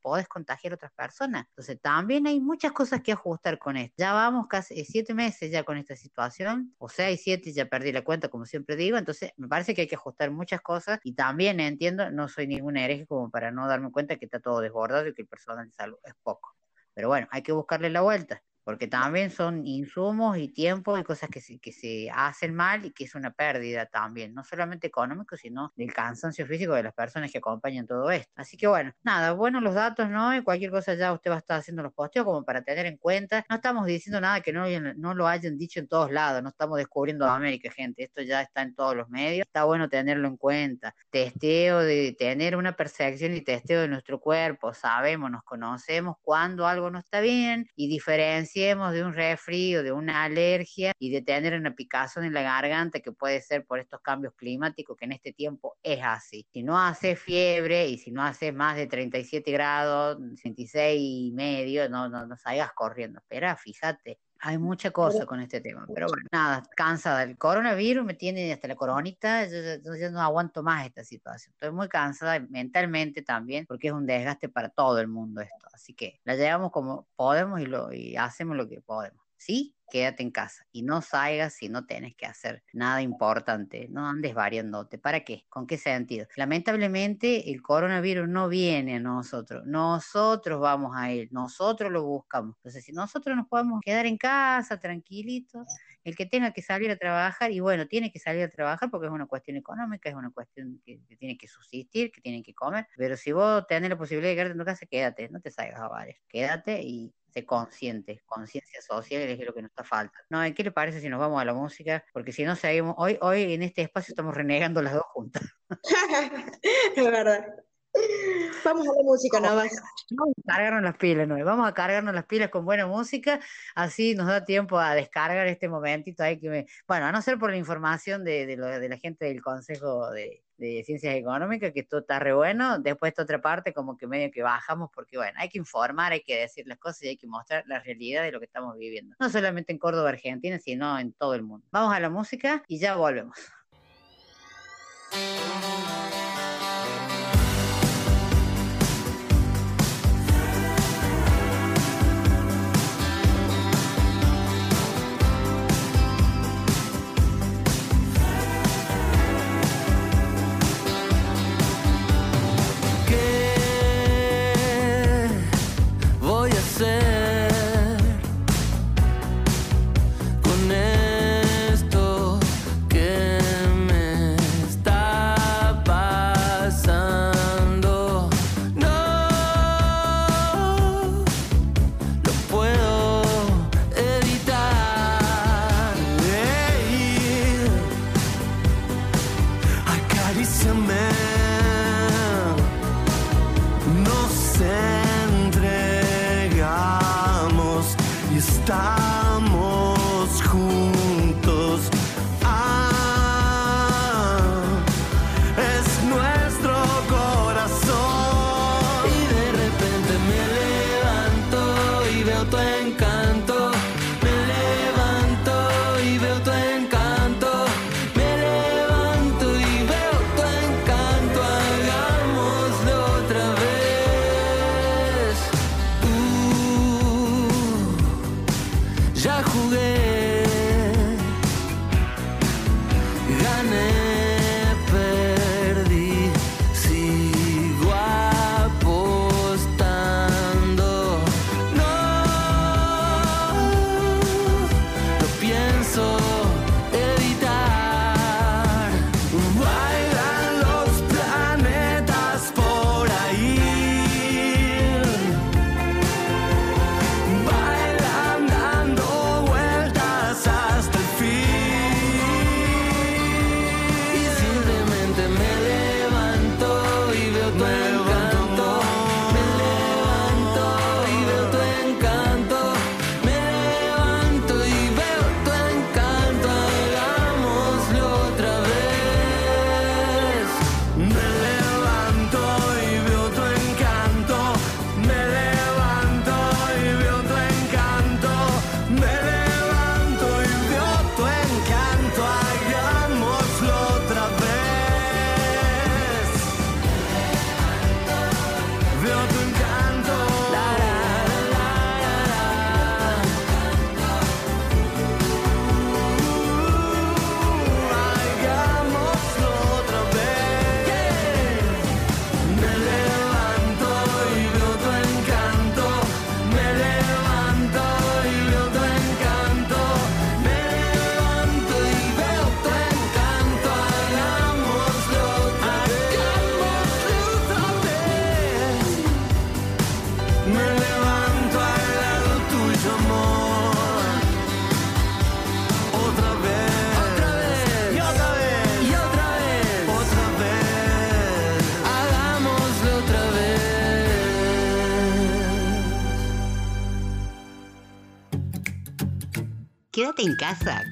A: podés contagiar a otras personas. Entonces también hay muchas cosas que ajustar con esto. Ya vamos casi eh, siete meses ya con esta situación o seis, siete, ya perdí la cuenta, como siempre digo, entonces me parece que hay que ajustar muchas cosas y también entiendo, no soy ningún hereje como para no darme cuenta que está todo desbordado y que el personal de salud es poco. Pero bueno, hay que buscarle la vuelta, porque también son insumos y tiempo y cosas que se, que se hacen mal y que es una pérdida también, no solamente económico, sino del cansancio físico de las personas que acompañan todo esto. Así que bueno, nada, bueno los datos, ¿no? Y cualquier cosa ya usted va a estar haciendo los posteos como para tener en cuenta. No estamos diciendo nada que no, no lo hayan dicho en todos lados, no estamos descubriendo América, gente, esto ya está en todos los medios, está bueno tenerlo en cuenta. Testeo, de tener una percepción y testeo de nuestro cuerpo, sabemos, nos conocemos cuando algo no está bien y de un resfrío, de una alergia y de tener una picazón en la garganta que puede ser por estos cambios climáticos que en este tiempo es así. Si no hace fiebre y si no hace más de 37 grados, 66 y medio, no, no, no salgas corriendo. Espera, fíjate. Hay mucha cosa con este tema, pero bueno, nada, cansada. El coronavirus me tiene hasta la coronita, yo, yo- yo no aguanto más esta situación. Estoy muy cansada mentalmente también, porque es un desgaste para todo el mundo esto. Así que la llevamos como podemos y, lo, y hacemos lo que podemos. ¿Sí? Quédate en casa y no salgas si no tienes que hacer nada importante. No andes variándote. ¿Para qué? ¿Con qué sentido? Lamentablemente el coronavirus no viene a nosotros. Nosotros vamos a él. Nosotros lo buscamos. Entonces, si nosotros nos podemos quedar en casa tranquilitos, el que tenga que salir a trabajar, y bueno, tiene que salir a trabajar porque es una cuestión económica, es una cuestión que, que tiene que subsistir, que tiene que comer. Pero si vos tenés la posibilidad de quedarte en tu casa, quédate, no te salgas a varios. Quédate y sé consciente, conciencia social es lo que nos está falta. No, ¿qué le parece si nos vamos a la música? Porque si no seguimos, hoy, hoy en este espacio estamos renegando las dos juntas. [laughs]
C: es verdad. Vamos a la música nomás.
A: Vamos a cargarnos las pilas, ¿no? Vamos a cargarnos las pilas con buena música, así nos da tiempo a descargar este momentito ahí que me... Bueno, a no ser por la información de, de, lo- de la gente del Consejo de, de Ciencias Económicas, que esto está re bueno, después esta otra parte como que medio que bajamos, porque bueno, hay que informar, hay que decir las cosas y hay que mostrar la realidad de lo que estamos viviendo. No solamente en Córdoba, Argentina, sino en todo el mundo. Vamos a la música y ya volvemos.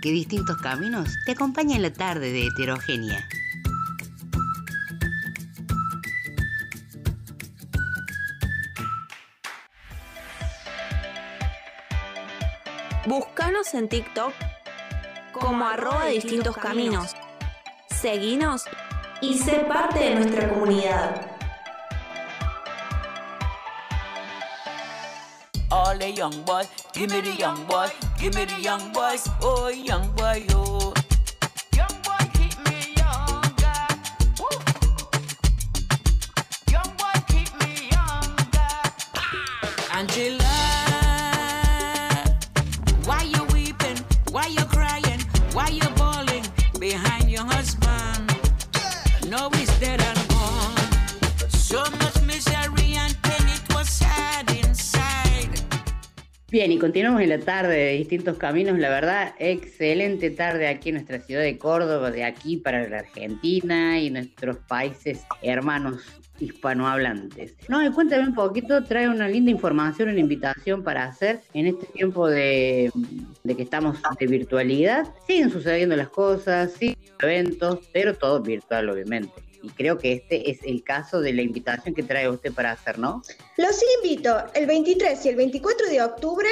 B: Que
A: distintos caminos te acompañan en la tarde de heterogénea.
H: Búscanos en TikTok como arroba distintos caminos. Seguinos y sé parte de nuestra comunidad.
I: All the young boys, give me the young boys, give me the young boys, oh young boy, oh.
A: Continuamos en la tarde de distintos caminos. La verdad, excelente tarde aquí en nuestra ciudad de Córdoba, de aquí para la Argentina y nuestros países hermanos hispanohablantes. No, y cuéntame un poquito, trae una linda información, una invitación para hacer en este tiempo de, de que estamos de virtualidad. Siguen sucediendo las cosas, siguen eventos, pero todo virtual, obviamente. Y creo que este es el caso de la invitación que trae usted para hacer, ¿no?
C: Los invito el 23 y el 24 de octubre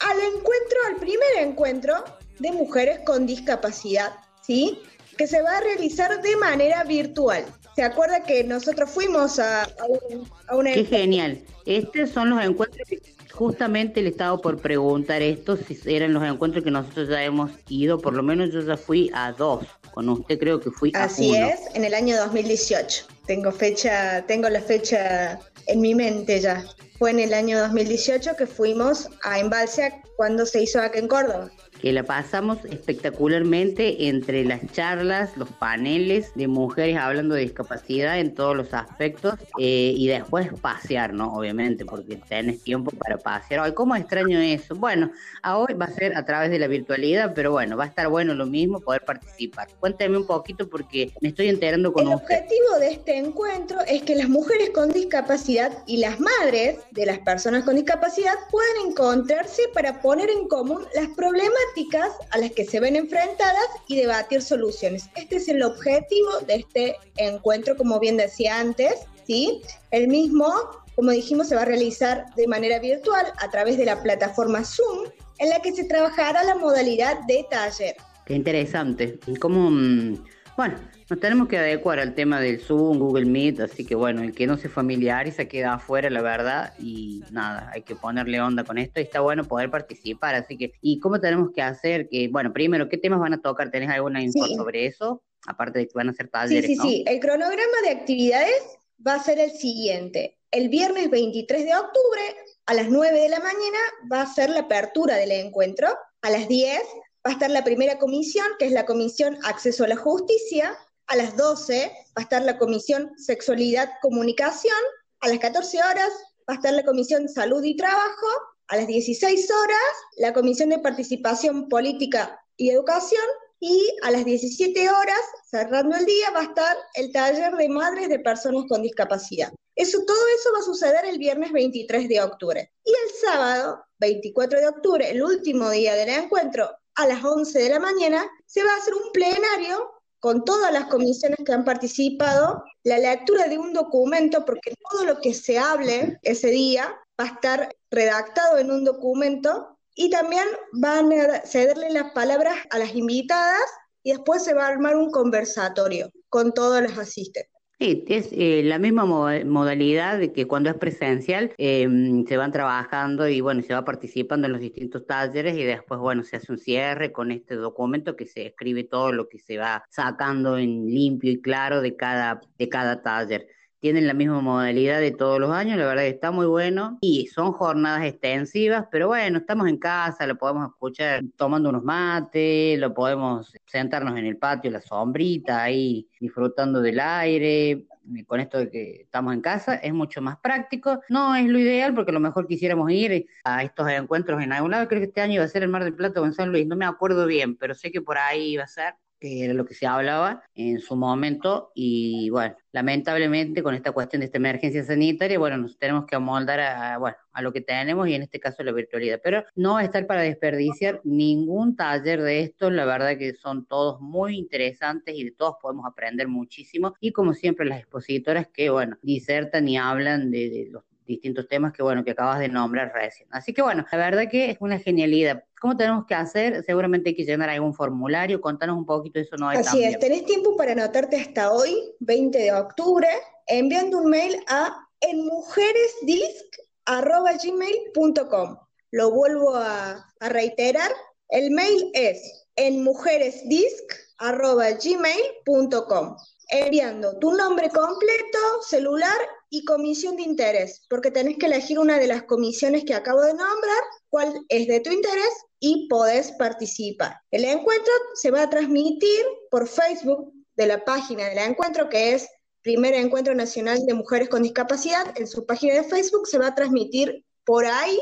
C: al encuentro, al primer encuentro de mujeres con discapacidad, ¿sí? Que se va a realizar de manera virtual. ¿Se acuerda que nosotros fuimos a, a un, a una
A: Qué genial. Estos son los encuentros que justamente le estaba por preguntar esto, si eran los encuentros que nosotros ya hemos ido, por lo menos yo ya fui a dos. Con usted creo que fui
C: Así
A: a uno.
C: es, en el año 2018. Tengo fecha, tengo la fecha en mi mente ya. Fue en el año 2018 que fuimos a Embalse cuando se hizo acá en Córdoba.
A: Que la pasamos espectacularmente entre las charlas, los paneles de mujeres hablando de discapacidad en todos los aspectos eh, y después pasear, ¿no? Obviamente, porque tenés tiempo para pasear. Ay, ¿cómo extraño eso? Bueno, a hoy va a ser a través de la virtualidad, pero bueno, va a estar bueno lo mismo poder participar. Cuéntame un poquito porque me estoy enterando con
C: El
A: usted.
C: objetivo de este encuentro es que las mujeres con discapacidad y las madres de las personas con discapacidad puedan encontrarse para poner en común las problemáticas a las que se ven enfrentadas y debatir soluciones. Este es el objetivo de este encuentro, como bien decía antes, ¿sí? El mismo, como dijimos, se va a realizar de manera virtual a través de la plataforma Zoom, en la que se trabajará la modalidad de taller.
A: Qué interesante. ¿Cómo, mm, Bueno, nos tenemos que adecuar al tema del Zoom, Google Meet, así que bueno, el que no se familiariza queda afuera, la verdad, y nada, hay que ponerle onda con esto y está bueno poder participar, así que, ¿y cómo tenemos que hacer? que Bueno, primero, ¿qué temas van a tocar? ¿Tenés alguna info
C: Sí.
A: sobre eso? Aparte de que van a ser
C: Sí,
A: talleres,
C: sí,
A: ¿no?
C: sí. El cronograma de actividades va a ser el siguiente. El viernes 23 de octubre, a las 9 de la mañana, va a ser la apertura del encuentro. A las 10 va a estar la primera comisión, que es la Comisión Acceso a la Justicia. A las 12 va a estar la Comisión Sexualidad Comunicación. A las 14 horas va a estar la Comisión Salud y Trabajo. A las 16 horas, la Comisión de Participación Política y Educación. Y a las 17 horas, cerrando el día, va a estar el taller de madres de personas con discapacidad. Eso, todo eso va a suceder el viernes 23 de octubre. Y el sábado, 24 de octubre, el último día del encuentro, a las 11 de la mañana, se va a hacer un plenario con todas las comisiones que han participado, la lectura de un documento, porque todo lo que se hable ese día va a estar redactado en un documento y también van a cederle las palabras a las invitadas y después se va a armar un conversatorio con todos los asistentes.
A: Sí, es eh, la misma mo- modalidad de que cuando es presencial eh, se van trabajando y bueno, se va participando en los distintos talleres y después, bueno, se hace un cierre con este documento que se escribe todo lo que se va sacando en limpio y claro de cada, de cada taller. Tienen la misma modalidad de todos los años, la verdad que está muy bueno y son jornadas extensivas, pero bueno, estamos en casa, lo podemos escuchar tomando unos mates, lo podemos sentarnos en el patio, la sombrita ahí disfrutando del aire, con esto de que estamos en casa, es mucho más práctico. No es lo ideal porque a lo mejor quisiéramos ir a estos encuentros en algún lado. Creo que este año iba a ser el Mar del Plata o en San Luis, no me acuerdo bien, pero sé que por ahí iba a ser que era lo que se hablaba en su momento y bueno, lamentablemente con esta cuestión de esta emergencia sanitaria, bueno, nos tenemos que amoldar a, bueno, a lo que tenemos y en este caso la virtualidad, pero no va a estar para desperdiciar ningún taller de estos, la verdad que son todos muy interesantes y de todos podemos aprender muchísimo. Y como siempre las expositoras que, bueno, disertan y hablan de, de los distintos temas que, bueno, que acabas de nombrar recién. Así que, bueno, la verdad que es una genialidad. ¿Cómo tenemos que hacer? Seguramente hay que llenar algún formulario. Contanos un poquito eso, no hay
C: Así es, tenés tiempo para anotarte hasta hoy, 20 de octubre, enviando un mail a enmujeresdisc.gmail.com. Lo vuelvo a, a reiterar. El mail es enmujeresdisc.gmail.com enviando tu nombre completo, celular y comisión de interés, porque tenés que elegir una de las comisiones que acabo de nombrar, cuál es de tu interés y podés participar. El encuentro se va a transmitir por Facebook de la página del encuentro, que es Primer Encuentro Nacional de Mujeres con Discapacidad. En su página de Facebook se va a transmitir por ahí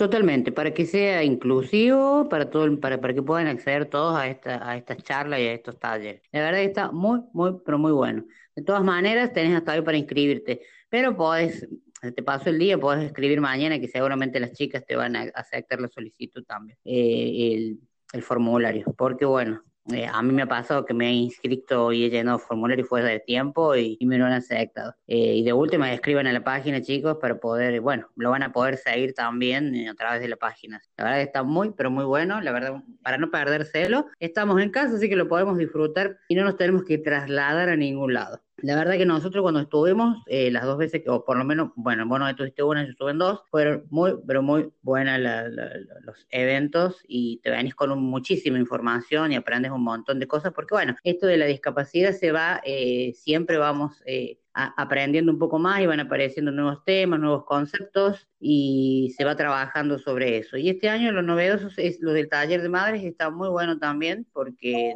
A: Totalmente, para que sea inclusivo, para todo, para, para que puedan acceder todos a esta, a estas charlas y a estos talleres. La verdad que está muy, muy, pero muy bueno. De todas maneras, tenés hasta hoy para inscribirte, pero podés, te paso el día, podés escribir mañana, que seguramente las chicas te van a aceptar la solicitud también, eh, el, formulario, porque bueno, eh, a mí me ha pasado que me he inscrito y he llenado formulario fuera de tiempo y, y me lo han aceptado. Eh, y de última, escriban a la página, chicos, para poder, bueno, lo van a poder seguir también eh, a través de la página. La verdad que está muy, pero muy bueno. La verdad, para no perdérselo, estamos en casa, así que lo podemos disfrutar y no nos tenemos que trasladar a ningún lado. La verdad que nosotros cuando estuvimos, eh, las dos veces, o por lo menos, bueno, bueno, tú estuviste una, yo estuve en dos, fueron muy, pero muy buenas los eventos y te venís con un- muchísima información y aprendes un montón de cosas, porque bueno, esto de la discapacidad se va, eh, siempre vamos eh, aprendiendo un poco más y van apareciendo nuevos temas, nuevos conceptos y se va trabajando sobre eso. Y este año lo novedoso es lo del taller de madres, está muy bueno también, porque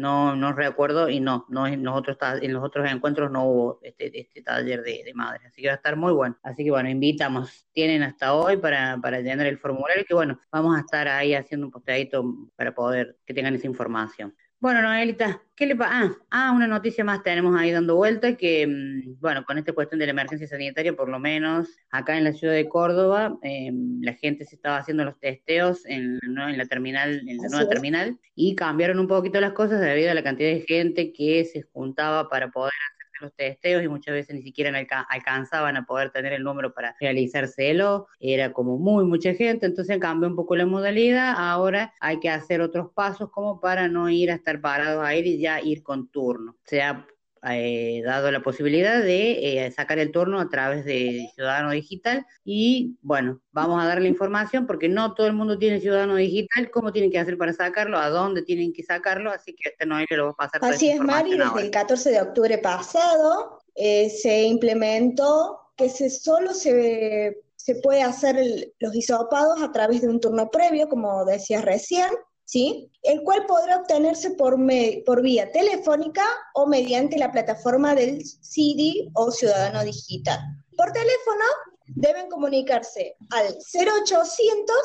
A: no, no recuerdo y no, no en los otros, en los otros encuentros no hubo este, este taller de, de madres, así que va a estar muy bueno. Así que bueno, invitamos, tienen hasta hoy para, para llenar el formulario, que bueno, vamos a estar ahí haciendo un posteadito para poder que tengan esa información. Bueno, Noelita, ¿qué le pasa? Ah, ah, una noticia más tenemos ahí dando vuelta que, mm, bueno, con esta cuestión de la emergencia sanitaria, por lo menos acá en la ciudad de Córdoba, eh, la gente se estaba haciendo los testeos en, ¿no? en la terminal, en la
C: Así
A: nueva
C: es.
A: terminal, y cambiaron un poquito las cosas debido a la cantidad de gente que se juntaba para poder hacerse los testeos y muchas veces ni siquiera alca- alcanzaban a poder tener el número para realizárselo, era como muy mucha gente, entonces cambió un poco la modalidad, ahora hay que hacer otros pasos como para no ir a estar parados ahí y ya ir con turno. Se ha eh, dado la posibilidad de eh, sacar el turno a través de Ciudadano Digital. Y bueno, vamos a dar la información porque no todo el mundo tiene Ciudadano Digital, cómo tienen que hacer para sacarlo, a dónde tienen que sacarlo, así que este Noelia lo va a pasar
C: Así es, Mari, desde
A: ahora.
C: el 14 de octubre pasado eh, se implementó que se solo se, se puede hacer el- los hisopados a través de un turno previo, como decías recién, ¿sí? El cual podrá obtenerse por, me- por vía telefónica o mediante la plataforma del CD o Ciudadano Digital. Por teléfono deben comunicarse al 0800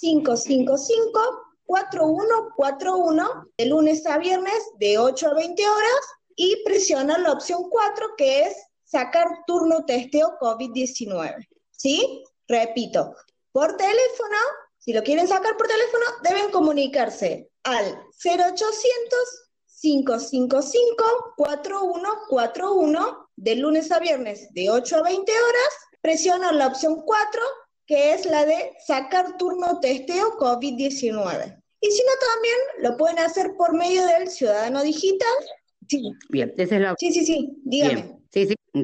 C: 555 4141 de lunes a viernes de 8 a 20 horas y presionar la opción 4 que es sacar turno testeo COVID-19. ¿Sí? Repito, por teléfono, si lo quieren sacar por teléfono, deben comunicarse al 0800 555 4141 de lunes a viernes de 8 a 20 horas, presionan la opción 4 que es la de sacar turno testeo COVID-19. Y si no, también lo pueden hacer por medio del Ciudadano Digital. Sí,
A: Bien, esa es la
C: sí, sí, sí, dígame.
A: Bien.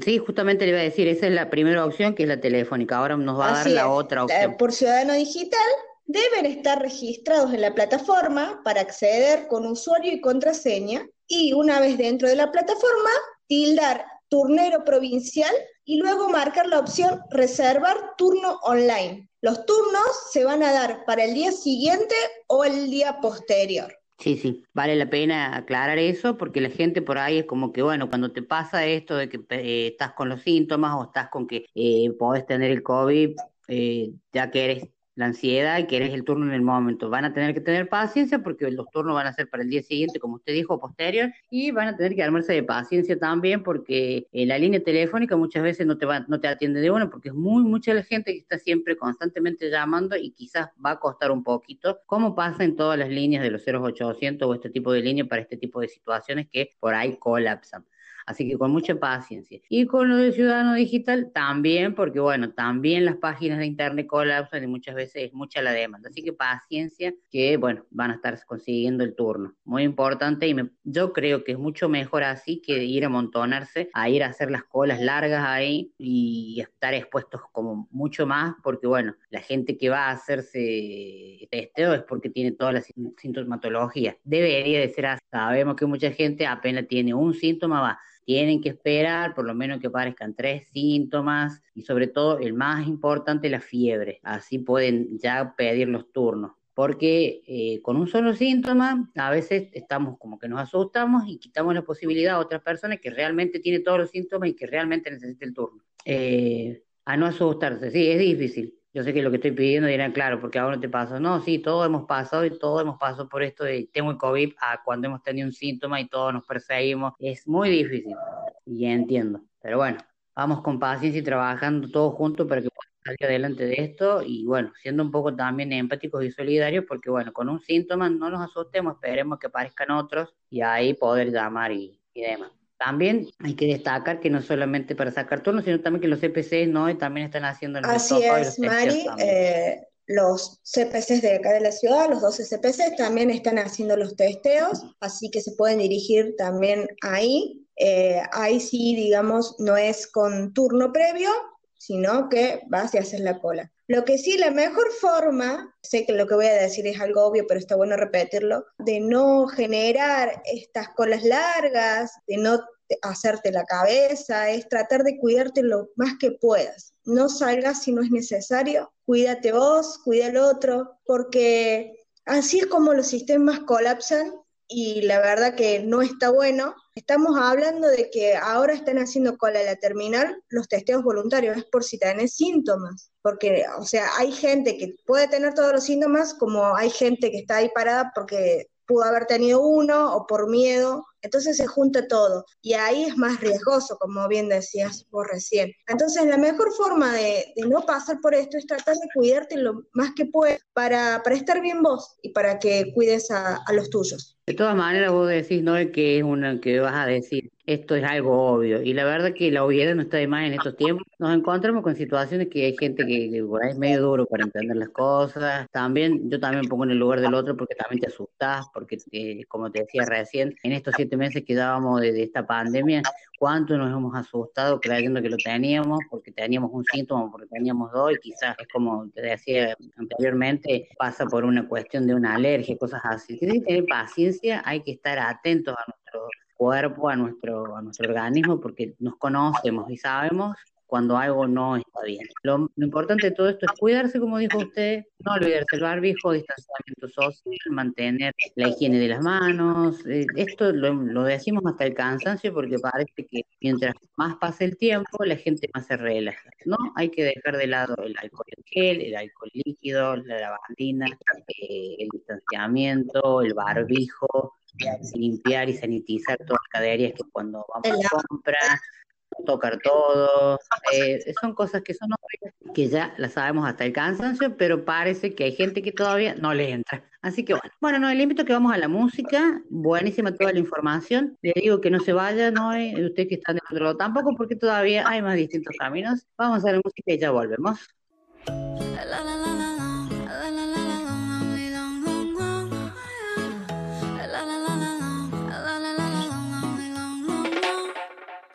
A: Sí, justamente le iba a decir, esa es la primera opción que es la telefónica, ahora nos va a dar la
C: es.
A: otra opción.
C: por Ciudadano Digital deben estar registrados en la plataforma para acceder con usuario y contraseña y una vez dentro de la plataforma, tildar turnero provincial y luego marcar la opción reservar turno online. Los turnos se van a dar para el día siguiente o el día posterior.
A: Sí, sí, vale la pena aclarar eso porque la gente por ahí es como que, bueno, cuando te pasa esto de que eh, estás con los síntomas o estás con que eh, podés tener el COVID, eh, ya que eres la ansiedad y querés el turno en el momento. Van a tener que tener paciencia porque los turnos van a ser para el día siguiente, como usted dijo, posterior, y van a tener que armarse de paciencia también porque eh, la línea telefónica muchas veces no te va, no te atiende de uno porque es muy mucha la gente que está siempre constantemente llamando y quizás va a costar un poquito, como pasa en todas las líneas de los 0800 o este tipo de línea para este tipo de situaciones que por ahí colapsan. Así que con mucha paciencia. Y con lo del ciudadano digital también, porque bueno, también las páginas de internet colapsan y muchas veces es mucha la demanda. Así que paciencia, que bueno, van a estar consiguiendo el turno. Muy importante y me- yo creo que es mucho mejor así que ir a amontonarse, a ir a hacer las colas largas ahí y estar expuestos como mucho más, porque bueno, la gente que va a hacerse testeo es porque tiene toda la sin- sintomatología. Debería de ser así. Sabemos que mucha gente apenas tiene un síntoma, va tienen que esperar por lo menos que aparezcan tres síntomas y sobre todo el más importante, la fiebre. Así pueden ya pedir los turnos. Porque eh, con un solo síntoma a veces estamos como que nos asustamos y quitamos la posibilidad a otra persona que realmente tiene todos los síntomas y que realmente necesita el turno. Eh, a no asustarse, sí, es difícil. Yo sé que lo que estoy pidiendo dirán, claro, porque ahora no te pasa. No, sí, todos hemos pasado y todos hemos pasado por esto de tengo el COVID a cuando hemos tenido un síntoma y todos nos perseguimos. Es muy difícil y entiendo. Pero bueno, vamos con paciencia y trabajando todos juntos para que podamos salir adelante de esto y bueno, siendo un poco también empáticos y solidarios porque bueno, con un síntoma no nos asustemos, esperemos que aparezcan otros y ahí poder llamar y demás. También hay que destacar que no solamente para sacar turnos, sino también que los CPCs no también están haciendo los
C: Así es, Mari. eh, los CPCs de acá de la ciudad, los 12 CPCs, también están haciendo los testeos, así que se pueden dirigir también ahí. Eh, ahí sí, digamos, no es con turno previo, sino que vas y haces la cola. Lo que sí, la mejor forma, sé que lo que voy a decir es algo obvio, pero está bueno repetirlo, de no generar estas colas largas, de no te- hacerte la cabeza, es tratar de cuidarte lo más que puedas. No salgas si no es necesario, cuídate vos, cuida al otro, porque así es como los sistemas colapsan y la verdad que no está bueno. Estamos hablando de que ahora están haciendo cola la terminal los testeos voluntarios, es por si tenés síntomas, porque, o sea, hay gente que puede tener todos los síntomas, como hay gente que está ahí parada porque pudo haber tenido uno o por miedo, entonces se junta todo y ahí es más riesgoso, como bien decías vos recién. Entonces la mejor forma de, no pasar por esto es tratar de cuidarte lo más que puedes para, estar bien vos y para que cuides a, a los tuyos.
A: De todas maneras, vos decís, ¿no? Que es una que vas a decir esto es algo obvio. Y la verdad que la obviedad no está de más en estos tiempos. Nos encontramos con situaciones que hay gente que, que es medio duro para entender las cosas. También, yo también pongo en el lugar del otro porque también te asustás, porque eh, como te decía recién, en estos siete meses que dábamos de, de esta pandemia, cuánto nos hemos asustado creyendo que lo teníamos, porque teníamos un síntoma, porque teníamos dos, y quizás es como te decía anteriormente, pasa por una cuestión de una alergia, cosas así. Tienes que tener paciencia, hay que estar atentos a nuestro cuerpo, a nuestro, a nuestro organismo, porque nos conocemos y sabemos cuando algo no está bien. Lo, lo importante de todo esto es cuidarse, como dijo usted, no olvidarse el barbijo, distanciamiento social, mantener la higiene de las manos. eh, esto lo, lo decimos hasta el cansancio porque parece que mientras más pasa el tiempo, la gente más se relaja. No hay que dejar de lado el alcohol en gel, el alcohol líquido, la lavandina, eh, el distanciamiento, el barbijo, limpiar y sanitizar todas las caderías que cuando vamos a comprar tocar todo, eh, son cosas que son que ya las sabemos hasta el cansancio, pero parece que hay gente que todavía no les entra. Así que bueno, bueno, no, le invito a que vamos a la música, buenísima toda la información, le digo que no se vaya, no hay usted que está del otro lado tampoco, porque todavía hay más distintos caminos. Vamos a la música y ya volvemos.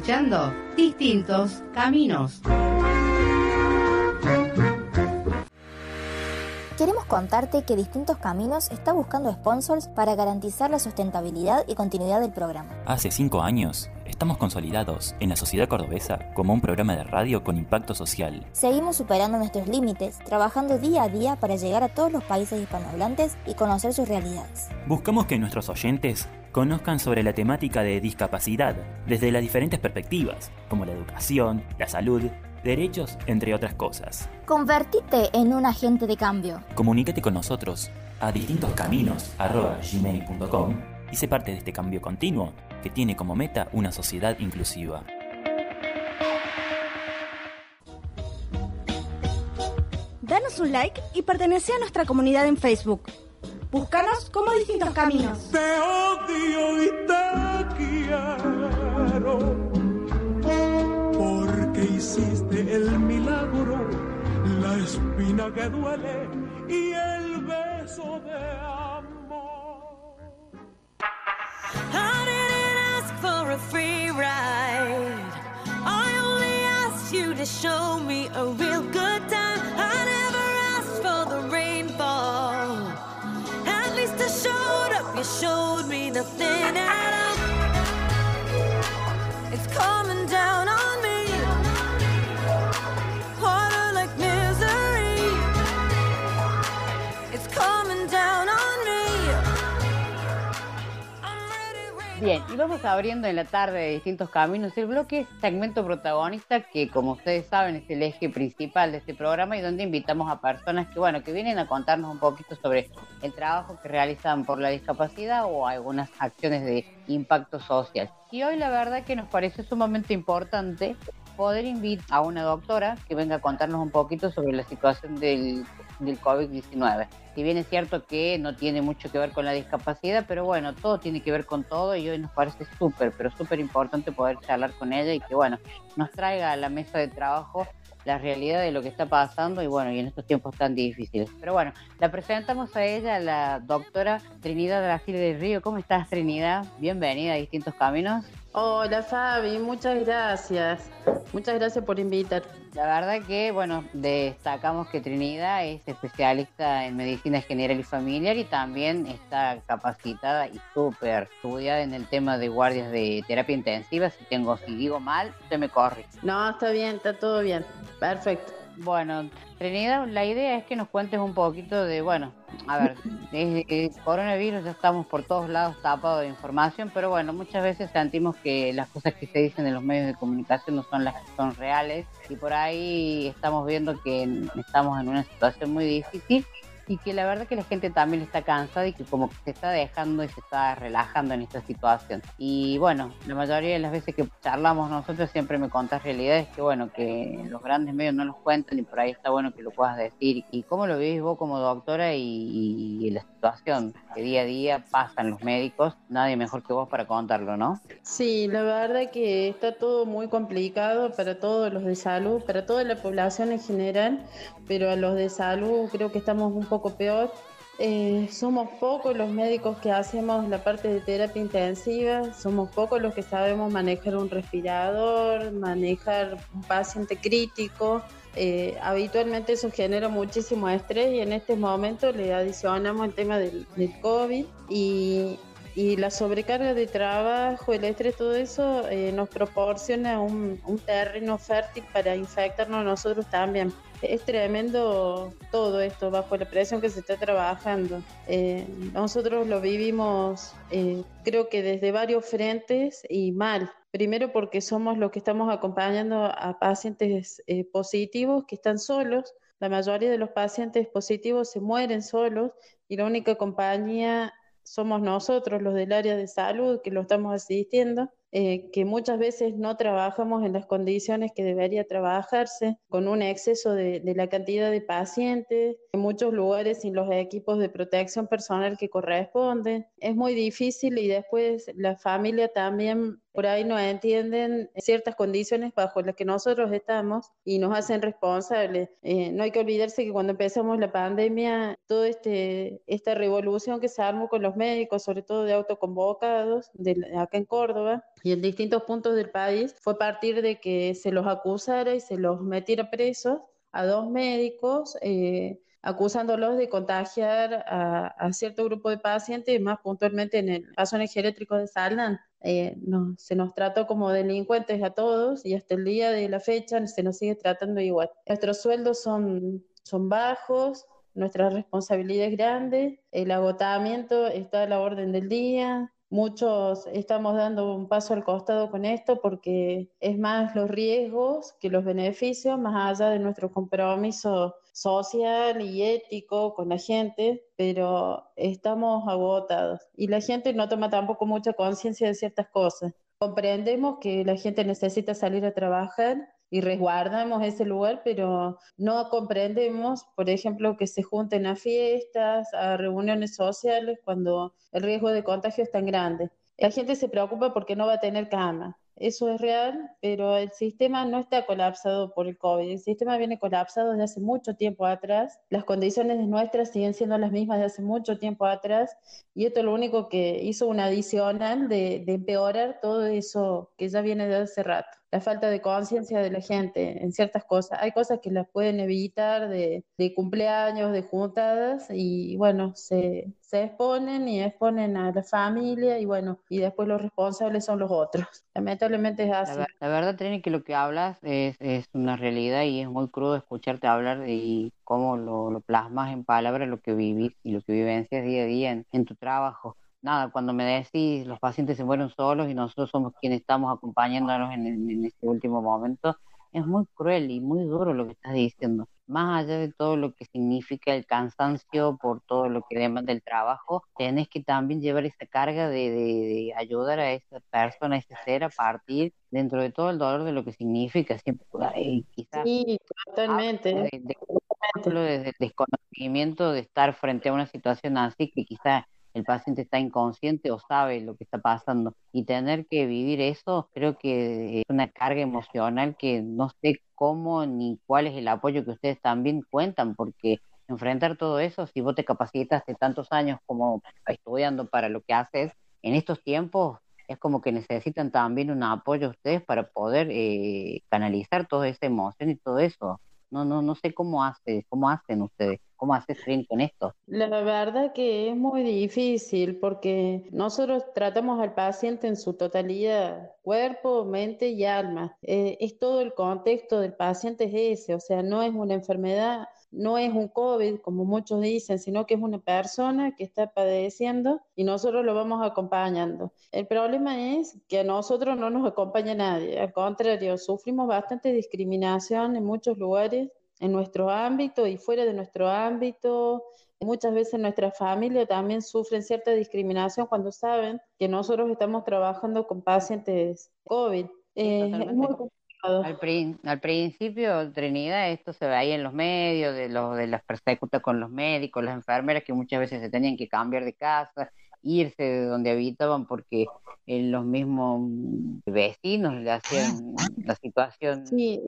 J: escuchando Distintos Caminos.
K: queremos contarte que Distintos Caminos está buscando sponsors para garantizar la sustentabilidad y continuidad del programa.
L: Hace cinco años, estamos consolidados en la sociedad cordobesa como un programa de radio con impacto social.
K: Seguimos superando nuestros límites, trabajando día a día para llegar a todos los países hispanohablantes y conocer sus realidades.
L: Buscamos que nuestros oyentes conozcan sobre la temática de discapacidad desde las diferentes perspectivas, como la educación, la salud, derechos, entre otras cosas.
K: Convertite en un agente de cambio.
L: Comunícate con nosotros a distintoscaminos.gmail.com y sé parte de este cambio continuo que tiene como meta una sociedad inclusiva.
C: Danos un like y pertenece a nuestra comunidad en Facebook. Búscanos como distintos caminos.
M: Te odio y te quiero porque hiciste el milagro, la espina que duele y el beso de amor.
N: I didn't ask for a free ride. I only asked you to show me a real good time. You showed me nothing at all. It's coming down
A: Bien, y vamos abriendo en la tarde de distintos caminos el bloque segmento protagonista que como ustedes saben es el eje principal de este programa y donde invitamos a personas que bueno que vienen a contarnos un poquito sobre el trabajo que realizan por la discapacidad o algunas acciones de impacto social. Y hoy la verdad que nos parece sumamente importante poder invitar a una doctora que venga a contarnos un poquito sobre la situación del, del COVID-19. Si bien es cierto que no tiene mucho que ver con la discapacidad, pero bueno, todo tiene que ver con todo y hoy nos parece súper, pero súper importante poder charlar con ella y que bueno, nos traiga a la mesa de trabajo la realidad de lo que está pasando y bueno, y en estos tiempos tan difíciles. Pero bueno, la presentamos a ella, la doctora Trinidad Brasil del Río. ¿Cómo estás, Trinidad? Bienvenida a Distintos Caminos.
O: Hola Fabi, muchas gracias. Muchas gracias por invitar.
A: La verdad que, bueno, destacamos que Trinidad es especialista en medicina general y familiar y también está capacitada y súper estudiada en el tema de guardias de terapia intensiva. Si tengo, si digo mal, usted me corre.
O: No, está bien, está todo bien. Perfecto.
A: Bueno, Trinidad, la idea es que nos cuentes un poquito de, bueno, a ver, [laughs] el, el coronavirus ya estamos por todos lados tapados de información, pero bueno, muchas veces sentimos que las cosas que se dicen en los medios de comunicación no son las que son reales y por ahí estamos viendo que estamos en una situación muy difícil y que la verdad que la gente también está cansada y que como que se está dejando y se está relajando en esta situación. Y bueno, la mayoría de las veces que charlamos nosotros siempre me contás realidades que bueno, que los grandes medios no los cuentan y por ahí está bueno que lo puedas decir. ¿Y cómo lo vivís vos como doctora y la situación que día a día pasan los médicos? Nadie mejor que vos para contarlo, ¿no?
O: Sí, la verdad que está todo muy complicado para todos los de salud, para toda la población en general, pero a los de salud creo que estamos un poco peor. Eh, somos pocos los médicos que hacemos la parte de terapia intensiva, somos pocos los que sabemos manejar un respirador, manejar un paciente crítico. Eh, habitualmente eso genera muchísimo estrés y en este momento le adicionamos el tema del, del COVID y, y la sobrecarga de trabajo, el estrés, todo eso eh, nos proporciona un, un terreno fértil para infectarnos nosotros también. Es tremendo todo esto bajo la presión que se está trabajando. Eh, nosotros lo vivimos eh, creo que desde varios frentes y mal. Primero porque somos los que estamos acompañando a pacientes eh, positivos que están solos. La mayoría de los pacientes positivos se mueren solos y la única compañía somos nosotros, los del área de salud, que lo estamos asistiendo, eh, que muchas veces no trabajamos en las condiciones que debería trabajarse, con un exceso de, de, la cantidad de pacientes, en muchos lugares sin los equipos de protección personal que corresponden. Es muy difícil y después la familia también por ahí no entienden ciertas condiciones bajo las que nosotros estamos y nos hacen responsables. Eh, no hay que olvidarse que cuando empezamos la pandemia, toda este, esta revolución que se armó con los médicos, sobre todo de autoconvocados, de, acá en Córdoba y en distintos puntos del país, fue a partir de que se los acusara y se los metiera presos a dos médicos. Eh, acusándolos de contagiar a, a cierto grupo de pacientes, más puntualmente en el caso geriátrico de Saldan. Eh, no, se nos trató como delincuentes a todos y hasta el día de la fecha se nos sigue tratando igual. Nuestros sueldos son, son bajos, nuestra responsabilidad es grande, el agotamiento está a la orden del día. Muchos estamos dando un paso al costado con esto porque es más los riesgos que los beneficios, más allá de nuestro compromiso social y ético con la gente, pero estamos agotados y la gente no toma tampoco mucha conciencia de ciertas cosas. Comprendemos que la gente necesita salir a trabajar y resguardamos ese lugar, pero no comprendemos, por ejemplo, que se junten a fiestas, a reuniones sociales cuando el riesgo de contagio es tan grande. La gente se preocupa porque no va a tener cama. Eso es real, pero el sistema no está colapsado por el COVID. El sistema viene colapsado desde hace mucho tiempo atrás. Las condiciones nuestras siguen siendo las mismas de hace mucho tiempo atrás. Y esto es lo único que hizo un adicional de, de empeorar todo eso que ya viene de hace rato la falta de conciencia de la gente en ciertas cosas. Hay cosas que las pueden evitar de, de cumpleaños, de juntadas, y bueno, se, se exponen y exponen a la familia, y bueno, y después los responsables son los otros. Lamentablemente es así.
A: la verdad, Trini, que lo que hablas es, es una realidad y es muy crudo escucharte hablar y cómo lo, lo plasmas en palabras lo que vivís y lo que vivencias día a día en, en tu trabajo. Nada, cuando me decís los pacientes se mueren solos y nosotros somos quienes estamos acompañándolos en, en, este último momento, es muy cruel y muy duro lo que estás diciendo. Más allá de todo lo que significa el cansancio por todo lo que demanda el trabajo, tenés que también llevar esa carga de, de, de ayudar a esa persona, a ese ser a partir dentro de todo el dolor de lo que significa. Siempre, y quizás
O: Sí, totalmente.
A: de, desde el desconocimiento de estar frente a una situación así que quizás el paciente está inconsciente o sabe lo que está pasando. Y tener que vivir eso creo que es una carga emocional que no sé cómo ni cuál es el apoyo que ustedes también cuentan porque enfrentar todo eso si vos te capacitaste tantos años como estudiando para lo que haces en estos tiempos es como que necesitan también un apoyo ustedes para poder eh, canalizar toda esa emoción y todo eso. No no no sé cómo hace cómo hacen ustedes cómo haces Trini, con esto
O: La verdad que es muy difícil porque nosotros tratamos al paciente en su totalidad, cuerpo, mente y alma. Eh, es todo el contexto del paciente es ese, o sea, no es una enfermedad, no es un COVID, como muchos dicen, sino que es una persona que está padeciendo y nosotros lo vamos acompañando. El problema es que a nosotros no nos acompaña nadie, al contrario, sufrimos bastante discriminación en muchos lugares en nuestro ámbito y fuera de nuestro ámbito. Muchas veces nuestra familia también sufren cierta discriminación cuando saben que nosotros estamos trabajando con pacientes COVID. Eh, es muy complicado.
A: Al, prin- al principio, Trinidad, esto se veía en los medios, de, los, de las persecutas con los médicos, las enfermeras que muchas veces se tenían que cambiar de casa, irse de donde habitaban porque eh, los mismos vecinos le hacían la situación
O: Sí,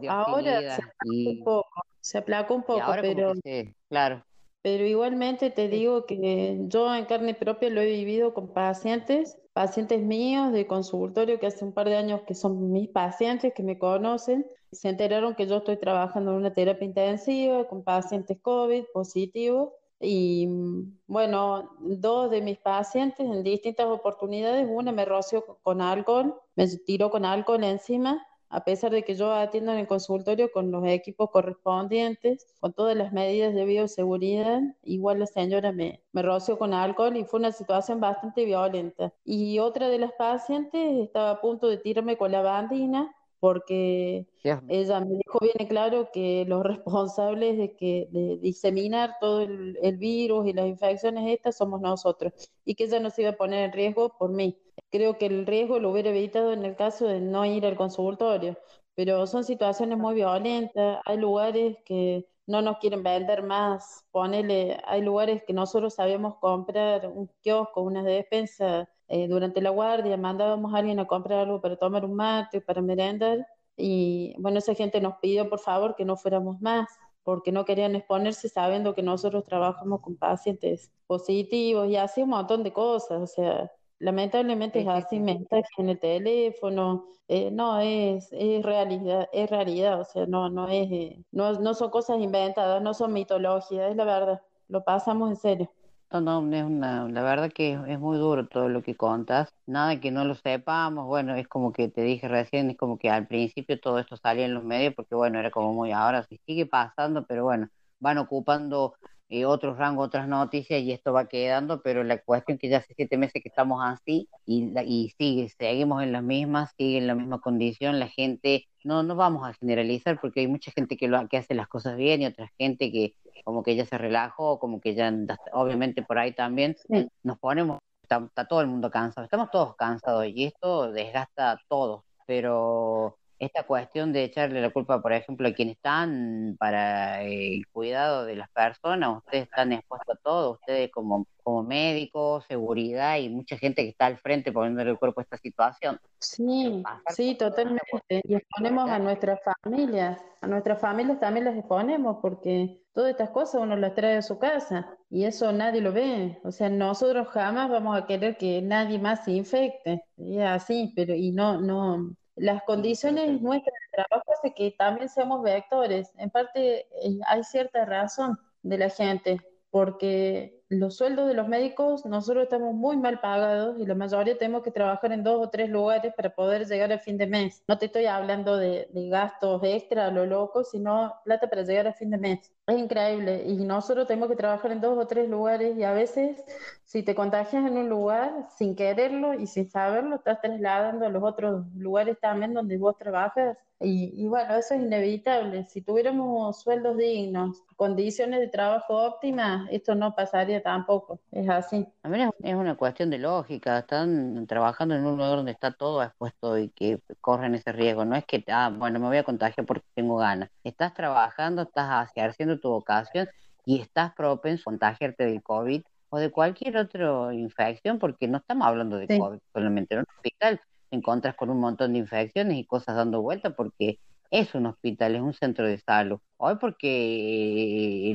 A: de
O: ahora se aplacó
A: y,
O: un poco, se aplacó un poco,
A: ahora
O: pero,
A: se, claro,
O: pero igualmente te digo que yo en carne propia lo he vivido con pacientes, pacientes míos de consultorio que hace un par de años que son mis pacientes, que me conocen, se enteraron que yo estoy trabajando en una terapia intensiva con pacientes COVID positivos. Y mm, bueno, dos de mis pacientes en distintas oportunidades, una me roció con alcohol, me tiró con alcohol encima, a pesar de que yo atiendo en el consultorio con los equipos correspondientes, con todas las medidas de bioseguridad, igual la señora me, me roció con alcohol y fue una situación bastante violenta. Y otra de las pacientes estaba a punto de tirarme con la bandina porque ella me dijo bien en claro que los responsables de que de diseminar todo el, el virus y las infecciones estas somos nosotros y que ella no se iba a poner en riesgo por mí. Creo que el riesgo lo hubiera evitado en el caso de no ir al consultorio, pero son situaciones muy violentas, hay lugares que no nos quieren vender más, ponele, hay lugares que nosotros sabíamos comprar un kiosco, una despensa eh, durante la guardia, mandábamos a alguien a comprar algo para tomar un mate, para merendar, y bueno, esa gente nos pidió por favor que no fuéramos más, porque no querían exponerse sabiendo que nosotros trabajamos con pacientes positivos y así un montón de cosas, o sea, lamentablemente es así, mensajes en el teléfono, eh, no es, es realidad, es realidad, o sea, no, no es, eh, no, no son cosas inventadas, no son mitología, es la verdad, lo pasamos en serio.
A: No, no, es una, la verdad que es, es muy duro todo lo que contas. Nada que no lo sepamos. Bueno, es como que te dije recién, es como que al principio todo esto salía en los medios porque bueno, era como muy ahora sí sigue pasando, pero bueno, van ocupando eh, otros rangos, otras noticias y esto va quedando, pero la cuestión que ya hace siete meses que estamos así y, y sigue, seguimos en las mismas, sigue en la misma condición, la gente, no, no vamos a generalizar porque hay mucha gente que, lo, que hace las cosas bien y otra gente que como que ya se relajó, como que ya, obviamente por ahí también nos ponemos, está, está todo el mundo cansado, estamos todos cansados y esto desgasta a todos, pero esta cuestión de echarle la culpa, por ejemplo, a quienes están para el cuidado de las personas, ustedes están expuestos a todo, ustedes como, como médicos, seguridad y mucha gente que está al frente poniéndole el cuerpo a esta situación.
O: Sí, sí, totalmente. Y exponemos a nuestras familias, a nuestras familias también las exponemos porque todas estas cosas uno las trae de su casa y eso nadie lo ve. O sea, nosotros jamás vamos a querer que nadie más se infecte. Y así, pero y no, no. Las condiciones nuestras de trabajo hace que también seamos vectores. En parte eh, hay cierta razón de la gente porque los sueldos de los médicos, nosotros estamos muy mal pagados y la mayoría tenemos que trabajar en dos o tres lugares para poder llegar al fin de mes. No te estoy hablando de, de gastos extra lo loco, sino plata para llegar al fin de mes. Es increíble y nosotros tenemos que trabajar en dos o tres lugares y a veces si te contagias en un lugar sin quererlo y sin saberlo, estás trasladando a los otros lugares también donde vos trabajas y, y bueno, eso es inevitable. Si tuviéramos sueldos dignos, condiciones de trabajo óptimas, esto no pasaría tampoco. Es así.
A: También es, es una cuestión de lógica, están trabajando en un lugar donde está todo expuesto y que corren ese riesgo. No es que, ah, bueno, me voy a contagiar porque tengo ganas. Estás trabajando, estás ejerciendo tu vocación y estás propenso a contagiarte del COVID o de cualquier otra infección, porque no estamos hablando de
O: Sí.
A: COVID solamente. En un hospital te encuentras con un montón de infecciones y cosas dando vueltas porque es un hospital, es un centro de salud. Hoy porque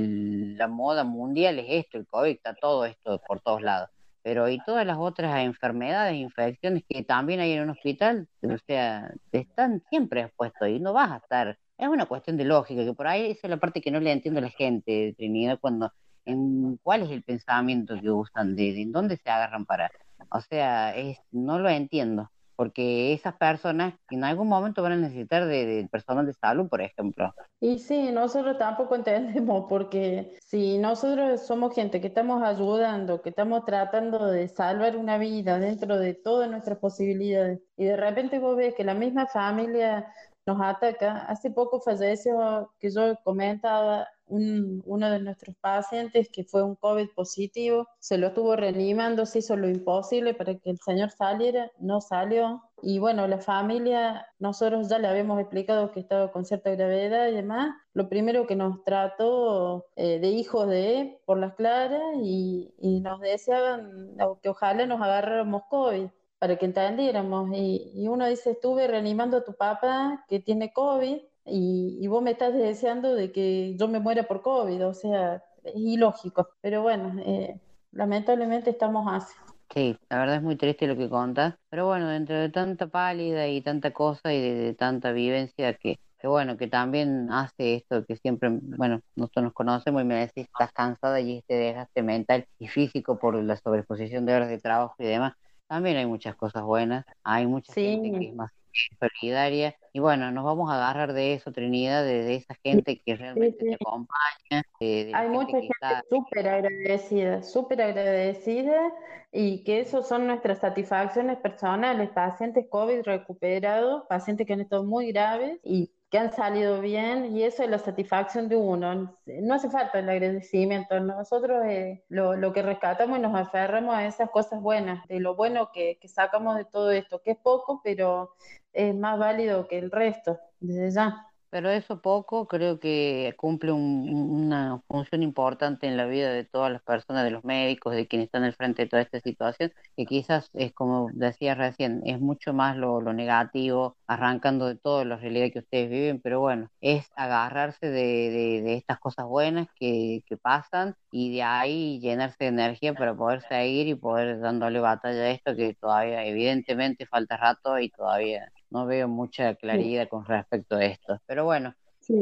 A: la moda mundial es esto, el COVID, está todo esto por todos lados. Pero y todas las otras enfermedades, infecciones que también hay en un hospital, o sea, están siempre expuestos y no vas a estar. Es una cuestión de lógica, que por ahí esa es la parte que no le entiendo a la gente, Trinidad, cuando, en cuál es el pensamiento que usan, de, de dónde se agarran para. O sea, es, no lo entiendo, porque esas personas en algún momento van a necesitar de, del personal de salud, por ejemplo.
O: Y sí, nosotros tampoco [laughs] entendemos, porque si nosotros somos gente que estamos ayudando, que estamos tratando de salvar una vida dentro de todas nuestras posibilidades, y de repente vos ves que la misma familia nos ataca. Hace poco falleció, que yo comentaba, un- uno de nuestros pacientes que fue un COVID positivo, se lo estuvo reanimando, se hizo lo imposible para que el señor saliera, no salió. Y bueno, la familia, nosotros ya le habíamos explicado que estaba con cierta gravedad y demás. Lo primero que nos trató eh, de hijos de por las claras y, y nos deseaban que ojalá nos agarráramos COVID para que entendiéramos. Y, y uno dice, estuve reanimando a tu papá que tiene COVID y, y vos me estás deseando de que yo me muera por COVID. O sea, es ilógico. Pero bueno, eh, lamentablemente estamos así.
A: Sí, la verdad es muy triste lo que contas, pero bueno, dentro de tanta pálida y tanta cosa y de, de tanta vivencia que, que bueno, que también hace esto que siempre, bueno, nosotros nos conocemos y me decís, estás cansada y este desgaste mental y físico por la sobreposición de horas de trabajo y demás, también hay muchas cosas buenas, hay mucha gente que es más solidaria y bueno, nos vamos a agarrar de eso, Trinidad, de, de esa gente que realmente te acompaña, de,
O: Hay
A: gente
O: mucha gente
A: está
O: súper agradecida, súper agradecida y que eso son nuestras satisfacciones personales, pacientes COVID recuperados, pacientes que han estado muy graves y que han salido bien y eso es la satisfacción de uno. No hace falta el agradecimiento, nosotros eh, lo, lo que rescatamos y nos aferramos a esas cosas buenas, de lo bueno que, que sacamos de todo esto, que es poco, pero es más válido que el resto, desde ya.
A: Pero eso poco creo que cumple un- un- una función importante en la vida de todas las personas, de los médicos, de quienes están al frente de toda esta situación, que quizás es como decía recién, es mucho más lo, lo negativo, arrancando de toda la realidad que ustedes viven, pero bueno, es agarrarse de, de- de estas cosas buenas que, que pasan y de ahí llenarse de energía para poder seguir y poder dándole batalla a esto que todavía evidentemente falta rato y todavía no veo mucha claridad con respecto a esto. Pero bueno,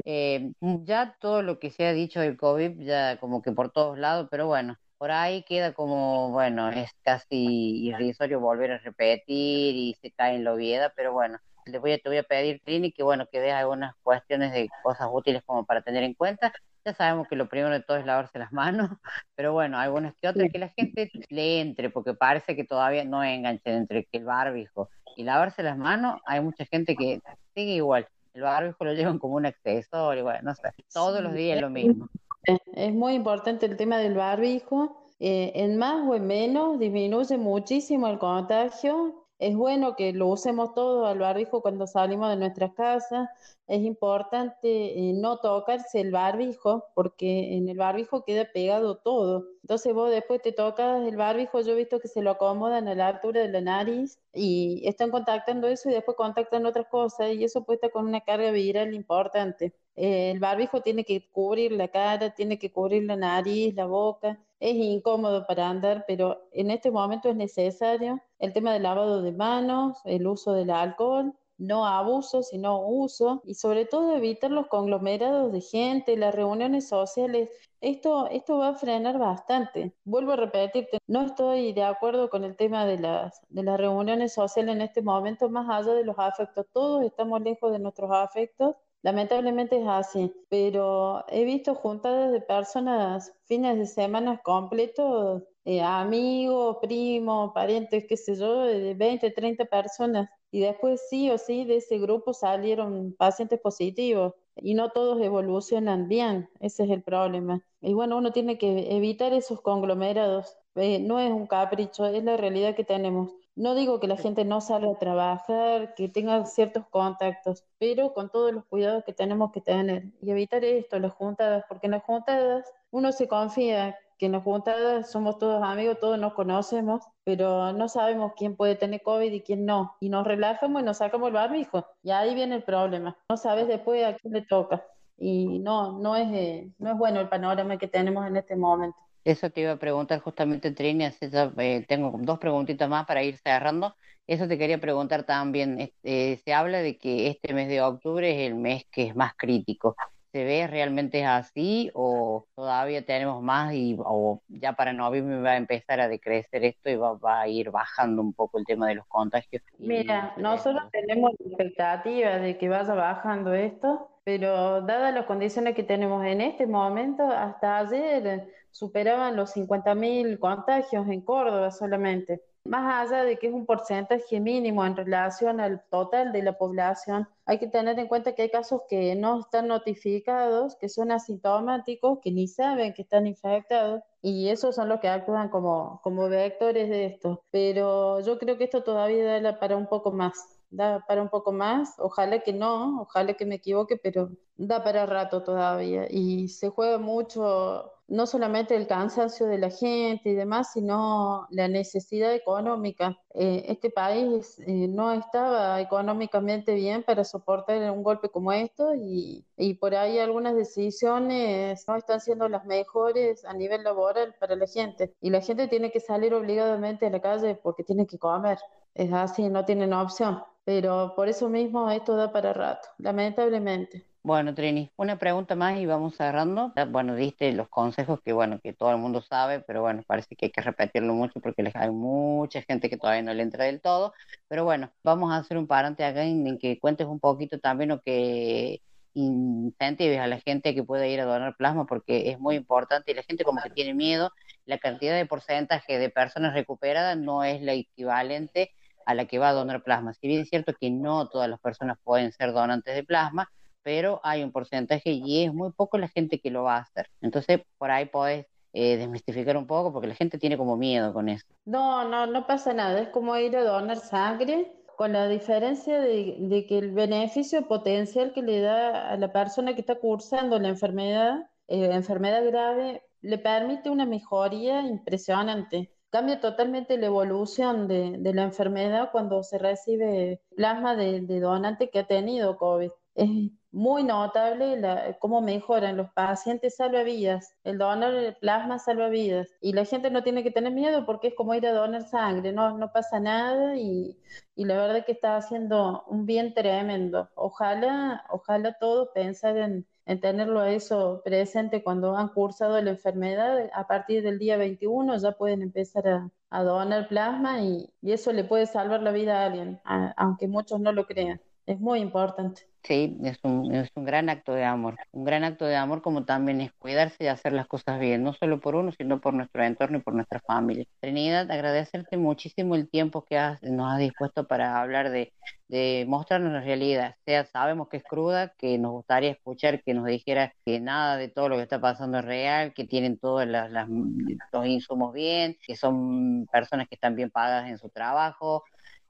A: eh, ya todo lo que se ha dicho del COVID, ya como que por todos lados, pero bueno, por ahí queda como, bueno, es casi irrisorio volver a repetir y se cae en la obviedad, pero bueno, le voy a, te voy a pedir, Trini, que bueno, que des algunas cuestiones de cosas útiles como para tener en cuenta. Ya sabemos que lo primero de todo es lavarse las manos, [laughs] pero bueno, algunas que otras que la gente le entre, porque parece que todavía no enganchan entre que el barbijo y lavarse las manos, hay mucha gente que sigue igual. El barbijo lo llevan como un accesorio, bueno, no sé, todos los días lo mismo.
O: Es, es muy importante el tema del barbijo. eh, en más o en menos disminuye muchísimo el contagio. Es bueno que lo usemos todos al barbijo cuando salimos de nuestras casas. Es importante eh, no tocarse el barbijo porque en el barbijo queda pegado todo. Entonces vos después te tocas el barbijo, yo he visto que se lo acomodan a la altura de la nariz y están contactando eso y después contactan otras cosas y eso puede estar con una carga viral importante. Eh, el barbijo tiene que cubrir la cara, tiene que cubrir la nariz, la boca. Es incómodo para andar, pero en este momento es necesario el tema del lavado de manos, el uso del alcohol, no abuso, sino uso, y sobre todo evitar los conglomerados de gente, las reuniones sociales. Esto, esto va a frenar bastante. Vuelvo a repetirte, no estoy de acuerdo con el tema de las, de las reuniones sociales en este momento, más allá de los afectos. Todos estamos lejos de nuestros afectos Lamentablemente es así, pero he visto juntadas de personas fines de semana completos, eh, amigos, primos, parientes, qué sé yo, de 20, 30 personas. Y después sí o sí de ese grupo salieron pacientes positivos y no todos evolucionan bien, ese es el problema. Y bueno, uno tiene que evitar esos conglomerados. Eh, no es un capricho, es la realidad que tenemos. No digo que la gente no salga a trabajar, que tenga ciertos contactos, pero con todos los cuidados que tenemos que tener y evitar esto, las juntadas, porque en las juntadas uno se confía que en las juntadas somos todos amigos, todos nos conocemos, pero no sabemos quién puede tener COVID y quién no. Y nos relajamos y nos sacamos el barbijo. Y ahí viene el problema. No sabes después a quién le toca. Y no, no es, eh, no es bueno el panorama que tenemos en este momento.
A: Eso te iba a preguntar justamente, Trini, así ya, eh, tengo dos preguntitas más para ir cerrando. Eso te quería preguntar también. este, se habla de que este mes de octubre es el mes que es más crítico. ¿Se ve realmente es así o todavía tenemos más y o ya para noviembre va a empezar a decrecer esto y va, va a ir bajando un poco el tema de los contagios?
O: Mira, nosotros tenemos la expectativa de que vaya bajando esto, pero dadas las condiciones que tenemos en este momento, hasta ayer superaban los 50.000 contagios en Córdoba solamente. Más allá de que es un porcentaje mínimo en relación al total de la población, hay que tener en cuenta que hay casos que no están notificados, que son asintomáticos, que ni saben que están infectados, y esos son los que actúan como, como vectores de esto. Pero yo creo que esto todavía da para un poco más da para un poco más, ojalá que no, ojalá que me equivoque, pero da para rato todavía. Y se juega mucho, no solamente el cansancio de la gente y demás, sino la necesidad económica. Eh, este país eh, no estaba económicamente bien para soportar un golpe como esto y, y por ahí algunas decisiones no están siendo las mejores a nivel laboral para la gente. Y la gente tiene que salir obligadamente a la calle porque tiene que comer. Es así, no tienen opción. Pero por eso mismo esto da para rato, lamentablemente.
A: Bueno, Trini, una pregunta más y vamos cerrando. Ya, Bueno, diste los consejos que, bueno, que todo el mundo sabe, pero bueno, parece que hay que repetirlo mucho porque hay mucha gente que todavía no le entra del todo. Pero bueno, vamos a hacer un parante acá en, que cuentes un poquito también o que incentives a la gente que pueda ir a donar plasma porque es muy importante y la gente como que tiene miedo. La cantidad de porcentaje de personas recuperadas no es la equivalente a la que va a donar plasma. Si bien es cierto que no todas las personas pueden ser donantes de plasma, pero hay un porcentaje y es muy poco la gente que lo va a hacer. Entonces, por ahí podés eh, desmistificar un poco porque la gente tiene como miedo con eso.
O: No, no, no pasa nada. Es como ir a donar sangre con la diferencia de, de que el beneficio potencial que le da a la persona que está cursando la enfermedad, eh, enfermedad grave, le permite una mejoría impresionante. Cambia totalmente la evolución de, la enfermedad cuando se recibe plasma de, donante que ha tenido COVID. Es muy notable cómo mejoran los pacientes salvavidas. El donor de plasma salva vidas. Y la gente no tiene que tener miedo porque es como ir a donar sangre, no, no pasa nada y, la verdad que está haciendo un bien tremendo. Ojalá, ojalá todos pensar en, en tenerlo eso presente cuando han cursado la enfermedad. A partir del día 21 ya pueden empezar a, donar plasma y, eso le puede salvar la vida a alguien, aunque muchos no lo crean. Es muy importante.
A: Sí, es un, es un gran acto de amor. Un gran acto de amor como también es cuidarse y hacer las cosas bien, no solo por uno, sino por nuestro entorno y por nuestra familia. Trinidad, agradecerte muchísimo el tiempo que has, nos has dispuesto para hablar de, de mostrarnos la realidad. O sea, sabemos que es cruda, que nos gustaría escuchar que nos dijera que nada de todo lo que está pasando es real, que tienen todos los insumos bien, que son personas que están bien pagadas en su trabajo,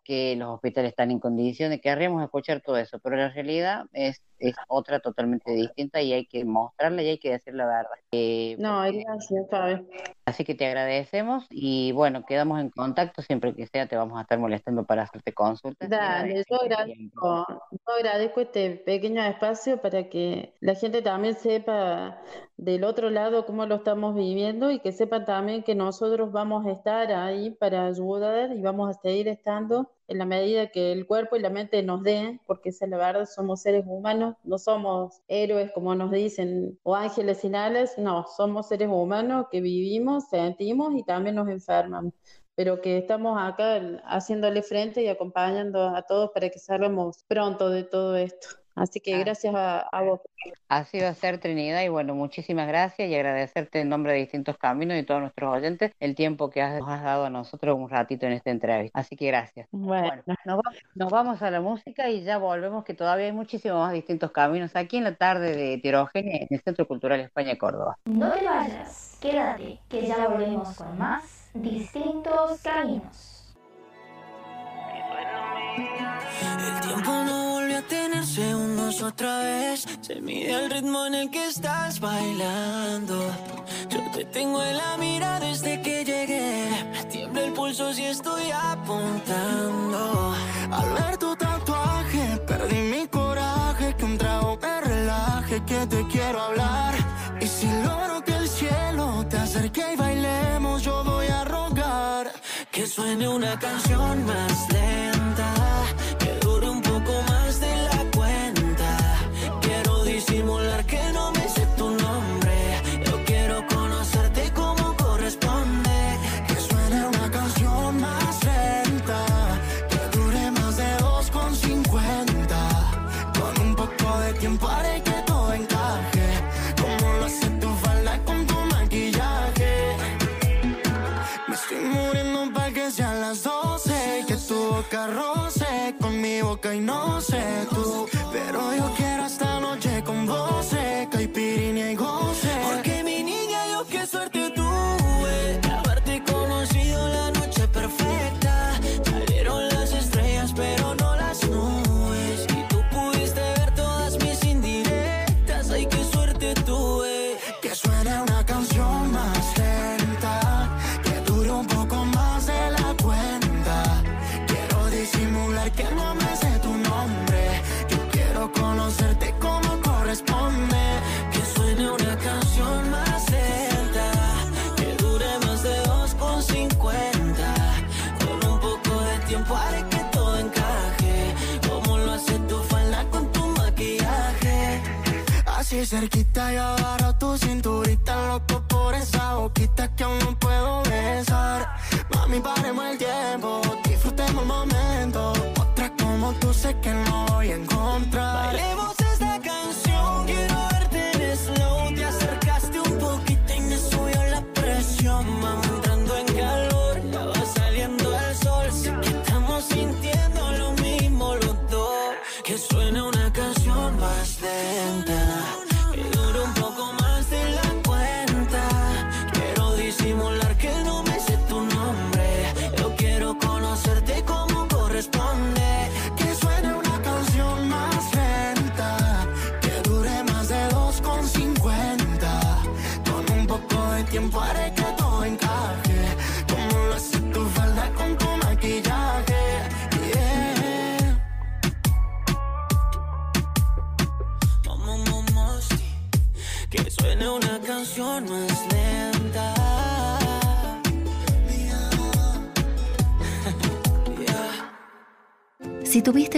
A: que los hospitales están en condiciones, querríamos escuchar todo eso, pero la realidad es, es otra totalmente distinta y hay que mostrarla y hay que decir la verdad. Eh,
O: No,
A: porque-
O: gracias, Fabi.
A: así que te agradecemos y bueno, quedamos en contacto, siempre que sea te vamos a estar molestando para hacerte consultas.
O: Dale, yo agradezco, yo agradezco este pequeño espacio para que la gente también sepa del otro lado cómo lo estamos viviendo y que sepan también que nosotros vamos a estar ahí para ayudar y vamos a seguir estando en la medida que el cuerpo y la mente nos den, porque esa es la verdad, somos seres humanos, no somos héroes como nos dicen o ángeles sin no, somos seres humanos que vivimos, sentimos y también nos enfermamos pero que estamos acá haciéndole frente y acompañando a todos para que salgamos pronto de todo esto. Así que gracias a, a vos.
A: Así va a ser Trinidad y bueno, muchísimas gracias y agradecerte en nombre de Distintos Caminos y todos nuestros oyentes el tiempo que has, nos has dado a nosotros un ratito en esta entrevista. Así que gracias.
O: Bueno,
A: nos, va- nos vamos a la música y ya volvemos que todavía hay muchísimos más Distintos Caminos aquí en la tarde de Heterogénea en el Centro Cultural España Córdoba.
K: No te vayas, quédate, que ya volvemos con más distintos caminos.
B: El tiempo tener segundos otra vez. Se mide el ritmo en el que estás bailando. Yo te tengo en la mira desde que llegué. Tiembla el pulso si estoy apuntando. Al ver tu tatuaje, perdí mi coraje. Que un trago me relaje, que te quiero hablar. Y si logro que el cielo te acerque y bailemos, yo voy a rogar que suene una canción más lenta. Boca y no sé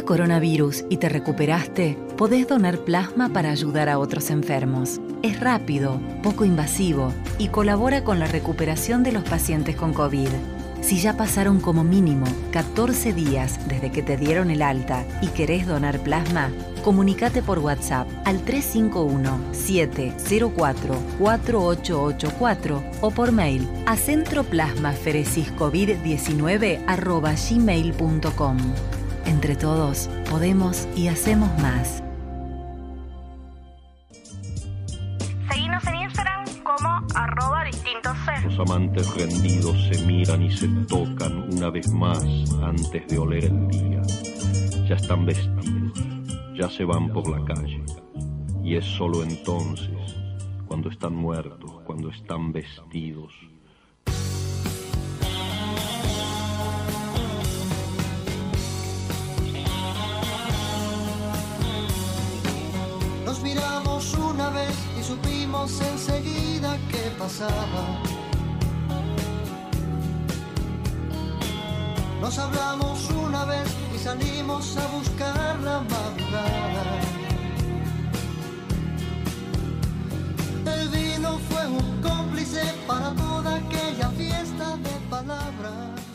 P: coronavirus y te recuperaste, podés donar plasma para ayudar a otros enfermos. Es rápido, poco invasivo y colabora con la recuperación de los pacientes con COVID. Si ya pasaron como mínimo 14 días desde que te dieron el alta y querés donar plasma, comunícate por WhatsApp al 351-704-4884 o por mail a centroplasmaferesiscovid19 Entre todos, podemos y hacemos más.
Q: Seguinos en Instagram como arroba distintos
R: Los amantes rendidos se miran y se tocan una vez más antes de oler el día. Ya están vestidos, ya se van por la calle. Y es solo entonces, cuando están muertos, cuando están vestidos,
B: supimos enseguida qué pasaba. Nos hablamos una vez y salimos a buscar la madrugada. El vino fue un cómplice para toda aquella fiesta de palabras.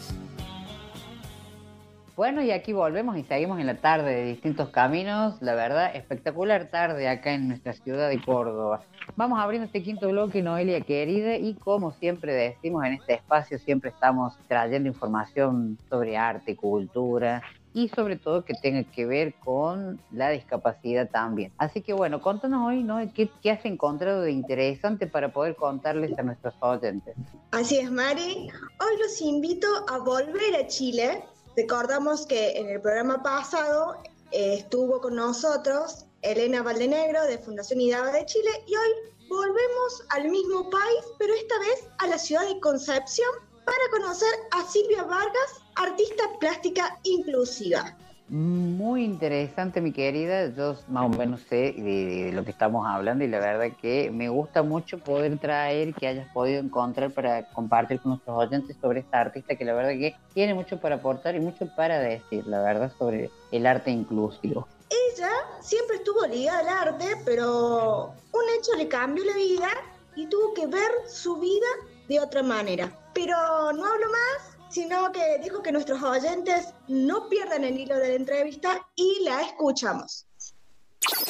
A: Bueno, y aquí volvemos y seguimos en la tarde de distintos caminos. La verdad, espectacular tarde acá en nuestra ciudad de Córdoba. Vamos abriendo este quinto bloque, Noelia querida, y como siempre decimos en este espacio, siempre estamos trayendo información sobre arte, cultura y sobre todo que tenga que ver con la discapacidad también. Así que bueno, contanos hoy, ¿no? ¿Qué, qué has encontrado de interesante para poder contarles a nuestros oyentes?
C: Así es, Mari. Hoy los invito a volver a Chile. Recordamos que en el programa pasado eh, estuvo con nosotros Elena Valdenegro de Fundación IDABA de Chile y hoy volvemos al mismo país, pero esta vez a la ciudad de Concepción para conocer a Silvia Vargas, artista plástica inclusiva.
A: Muy interesante, mi querida. Yo más o menos sé de, de lo que estamos hablando y la verdad que me gusta mucho poder traer que hayas podido encontrar para compartir con nuestros oyentes sobre esta artista que la verdad que tiene mucho para aportar y mucho para decir, la verdad, sobre el arte inclusivo.
C: Ella siempre estuvo ligada al arte, pero un hecho le cambió la vida y tuvo que ver su vida de otra manera. Pero no hablo más, sino que dijo que nuestros oyentes no pierdan el hilo de la entrevista y la escuchamos.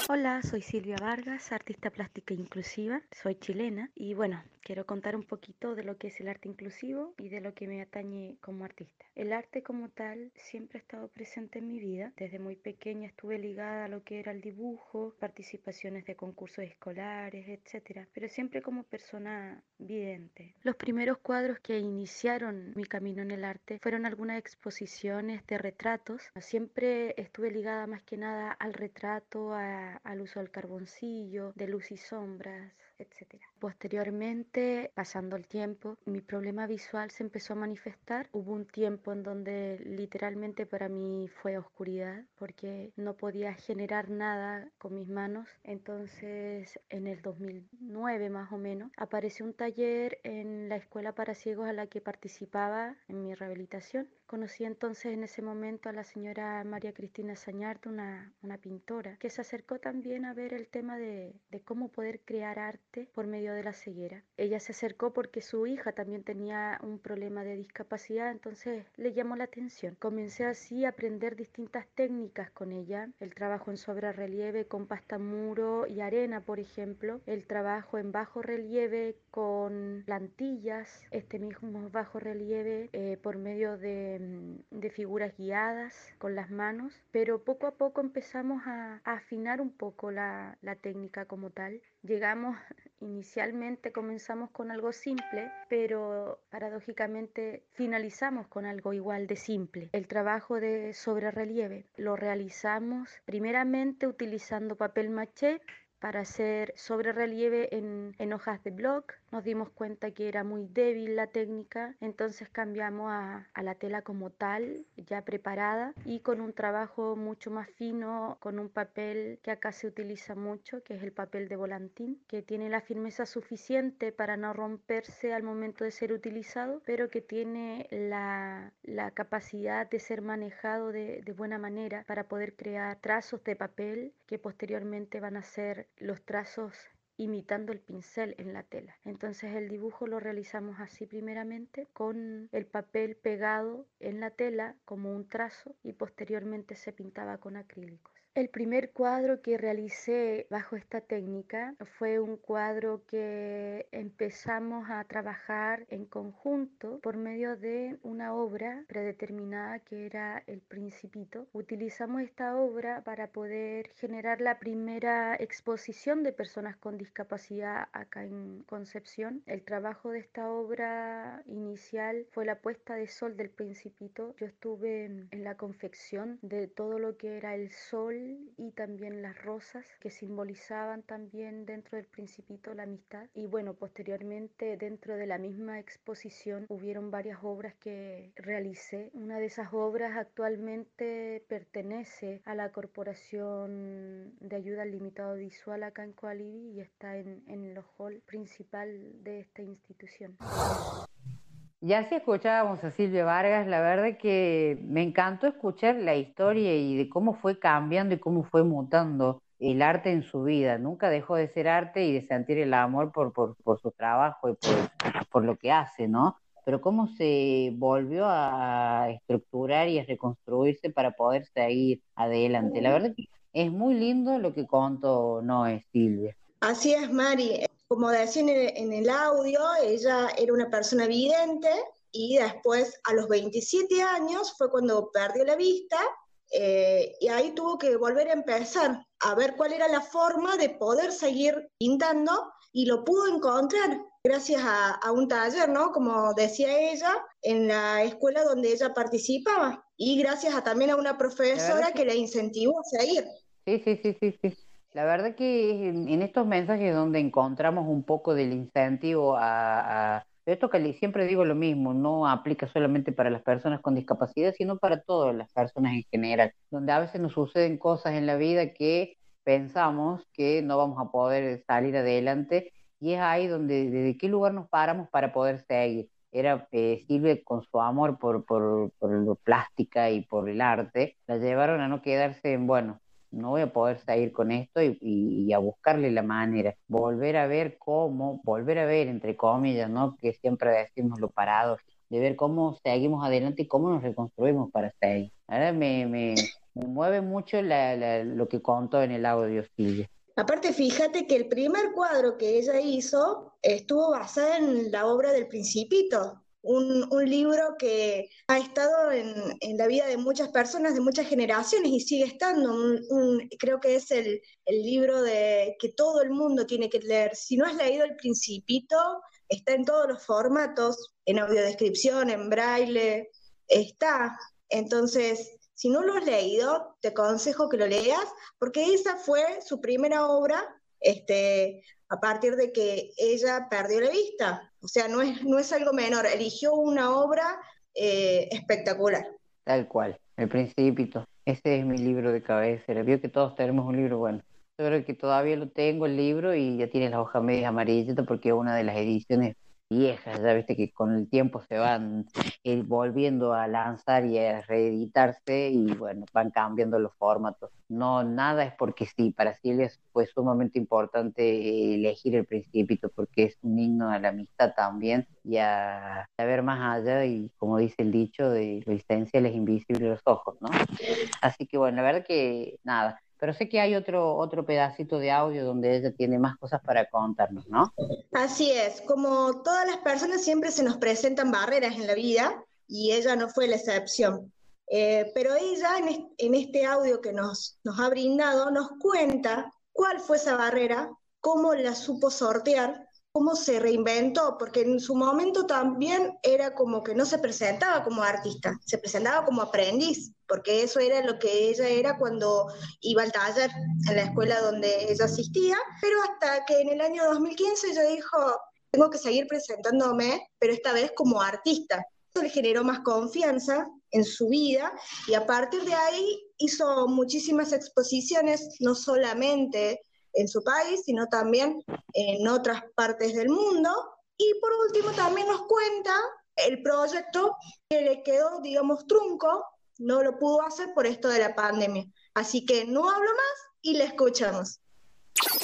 S: Hola, soy Silvia Vargas, artista plástica inclusiva, soy chilena y bueno, quiero contar un poquito de lo que es el arte inclusivo y de lo que me atañe como artista. El arte como tal siempre ha estado presente en mi vida. Desde muy pequeña estuve ligada a lo que era el dibujo, participaciones de concursos escolares, etc. Pero siempre como persona vidente. Los primeros cuadros que iniciaron mi camino en el arte fueron algunas exposiciones de retratos. Siempre estuve ligada más que nada al retrato, al uso del carboncillo, de luz y sombras, etc. Posteriormente, pasando el tiempo, mi problema visual se empezó a manifestar. Hubo un tiempo en donde literalmente para mí fue oscuridad porque no podía generar nada con mis manos. Entonces, en el 2009 más o menos, apareció un taller en la escuela para ciegos a la que participaba en mi rehabilitación. Conocí entonces en ese momento a la señora María Cristina Sañarte, una, una pintora, que se acercó también a ver el tema de, de cómo poder crear arte por medio de la ceguera. Ella se acercó porque su hija también tenía un problema de discapacidad, entonces le llamó la atención. Comencé así a aprender distintas técnicas con ella, el trabajo en sobre relieve con pasta muro y arena, por ejemplo, el trabajo en bajo relieve con plantillas, este mismo bajo relieve eh, por medio de, mm, de figuras guiadas con las manos, pero poco a poco empezamos a, afinar un poco la técnica como tal. Llegamos [laughs] Inicialmente comenzamos con algo simple, pero paradójicamente finalizamos con algo igual de simple. El trabajo de sobre relieve lo realizamos primeramente utilizando papel maché para hacer sobre relieve en, hojas de bloc. Nos dimos cuenta que era muy débil la técnica, entonces cambiamos a, la tela como tal, ya preparada y con un trabajo mucho más fino, con un papel que acá se utiliza mucho, que es el papel de volantín, que tiene la firmeza suficiente para no romperse al momento de ser utilizado, pero que tiene la, capacidad de ser manejado de buena manera para poder crear trazos de papel que posteriormente van a ser los trazos imitando el pincel en la tela. Entonces el dibujo lo realizamos así primeramente con el papel pegado en la tela como un trazo y posteriormente se pintaba con acrílicos. El primer cuadro que realicé bajo esta técnica fue un cuadro que empezamos a trabajar en conjunto por medio de una obra predeterminada que era El Principito. Utilizamos esta obra para poder generar la primera exposición de personas con discapacidad acá en Concepción. El trabajo de esta obra inicial fue la puesta de sol del Principito. Yo estuve en la confección de todo lo que era el sol y también las rosas que simbolizaban también dentro del principito la amistad. Y bueno posteriormente dentro de la misma exposición hubieron varias obras que realicé. Una de esas obras actualmente pertenece a la corporación de ayuda al limitado visual acá en Coalibi y está en, en el hall principal de esta institución
A: Ya si escuchábamos a Silvia Vargas, la verdad que me encantó escuchar la historia y de cómo fue cambiando y cómo fue mutando el arte en su vida. Nunca dejó de ser arte y de sentir el amor por, por, su trabajo y por, por lo que hace, ¿no? Pero cómo se volvió a estructurar y a reconstruirse para poder seguir adelante. La verdad que es muy lindo lo que contó Noé Silvia.
C: Así es, Mari. Como decía en el, en el audio, ella era una persona vidente y después, a los 27 años, fue cuando perdió la vista eh, y ahí tuvo que volver a empezar a ver cuál era la forma de poder seguir pintando y lo pudo encontrar gracias a, a, un taller, ¿no? Como decía ella, en la escuela donde ella participaba y gracias a, también a una profesora que la incentivó a seguir.
A: Sí, sí, sí, sí, sí. La verdad que en estos mensajes donde encontramos un poco del incentivo a, a esto que siempre digo lo mismo, no aplica solamente para las personas con discapacidad, sino para todas las personas en general, donde a veces nos suceden cosas en la vida que pensamos que no vamos a poder salir adelante y es ahí donde desde qué lugar nos paramos para poder seguir. Era eh, con su amor por, por, por la plástica y por el arte, la llevaron a no quedarse en, bueno, no voy a poder seguir con esto y, a buscarle la manera, volver a ver cómo, volver a ver, entre comillas, ¿no? Que siempre decimos lo parado, de ver cómo seguimos adelante y cómo nos reconstruimos para seguir. Ahora me, me, me mueve mucho lo que contó en el audio Silvia.
C: Aparte, fíjate que el primer cuadro que ella hizo estuvo basado en la obra del Principito, un, un, libro que ha estado en, en, la vida de muchas personas, de muchas generaciones y sigue estando. Creo que es el, el, libro de, que todo el mundo tiene que leer. Si no has leído El Principito, está en todos los formatos, en audiodescripción, en braille, está. Entonces, si no lo has leído, te aconsejo que lo leas, porque esa fue su primera obra este, a partir de que ella perdió la vista. O sea, no es, no es algo menor, eligió una obra eh, espectacular.
A: Tal cual, El Principito. Ese es mi libro de cabecera. Vio que todos tenemos un libro bueno. Yo creo que todavía lo tengo el libro y ya tiene la hoja media amarillita porque es una de las ediciones viejas, ya viste que con el tiempo se van eh, volviendo a lanzar y a reeditarse y bueno, van cambiando los formatos. No, nada es porque sí, para Silvia fue sumamente importante elegir el Principito porque es un himno a la amistad también y a, a ver más allá y como dice el dicho, de lo esencial es invisible los ojos, ¿no? Así que bueno, la verdad que nada, pero sé que hay otro, otro pedacito de audio donde ella tiene más cosas para contarnos, ¿no?
C: Así es, como todas las personas siempre se nos presentan barreras en la vida y ella no fue la excepción. Eh, pero ella en, est en este audio que nos, nos ha brindado nos cuenta cuál fue esa barrera, cómo la supo sortear cómo se reinventó, porque en su momento también era como que no se presentaba como artista, se presentaba como aprendiz, porque eso era lo que ella era cuando iba al taller en la escuela donde ella asistía, pero hasta que en el año 2015 ella dijo, tengo que seguir presentándome, pero esta vez como artista. Eso le generó más confianza en su vida y a partir de ahí hizo muchísimas exposiciones, no solamente en su país, sino también en otras partes del mundo. Y por último también nos cuenta el proyecto que le quedó, digamos, trunco, no lo pudo hacer por esto de la pandemia. Así que no hablo más y le escuchamos.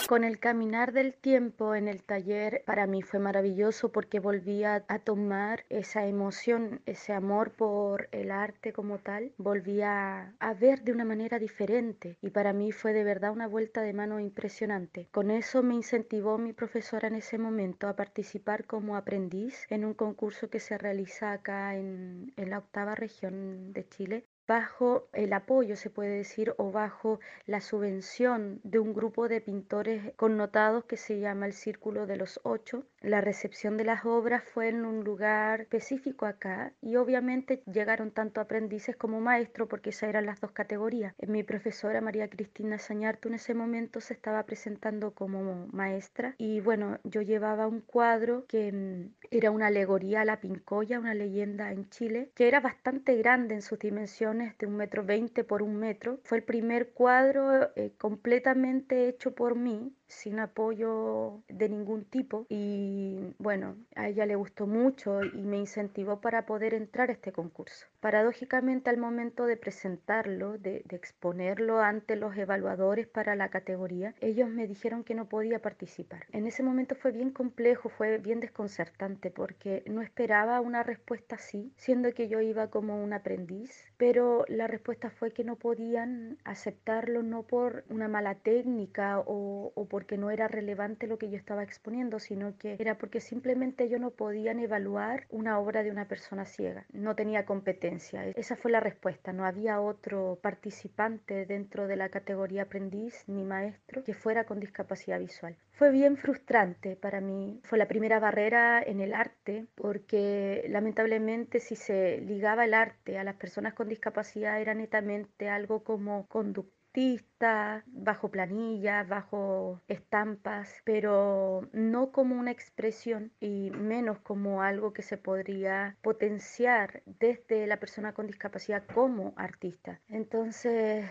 S: Con el caminar del tiempo en el taller para mí fue maravilloso porque volví a, tomar esa emoción, ese amor por el arte como tal, volví a, ver de una manera diferente y para mí fue de verdad una vuelta de mano impresionante. Con eso me incentivó mi profesora en ese momento a participar como aprendiz en un concurso que se realiza acá en la octava región de Chile bajo el apoyo, se puede decir, o bajo la subvención de un grupo de pintores connotados que se llama el Círculo de los Ocho. La recepción de las obras fue en un lugar específico acá y obviamente llegaron tanto aprendices como maestros porque esas eran las dos categorías. Mi profesora María Cristina Sañartu en ese momento se estaba presentando como maestra y bueno, yo llevaba un cuadro que mm, era una alegoría a la Pincoya, una leyenda en Chile, que era bastante grande en sus dimensiones de un metro veinte por un metro. Fue el primer cuadro eh, completamente hecho por mí, sin apoyo de ningún tipo. Y bueno, a ella le gustó mucho y me incentivó para poder entrar a este concurso. Paradójicamente, al momento de presentarlo, de, exponerlo ante los evaluadores para la categoría, ellos me dijeron que no podía participar. En ese momento fue bien complejo, fue bien desconcertante porque no esperaba una respuesta así, siendo que yo iba como un aprendiz, pero la respuesta fue que no podían aceptarlo no por una mala técnica o, o porque no era relevante lo que yo estaba exponiendo, sino que era porque simplemente ellos no podían evaluar una obra de una persona ciega, no tenía competencia. Esa fue la respuesta, no había otro participante dentro de la categoría aprendiz ni maestro que fuera con discapacidad visual. Fue bien frustrante para mí, fue la primera barrera en el arte porque lamentablemente si se ligaba el arte a las personas con discapacidad era netamente algo como conductor bajo planillas, bajo estampas, pero no como una expresión y menos como algo que se podría potenciar desde la persona con discapacidad como artista. Entonces,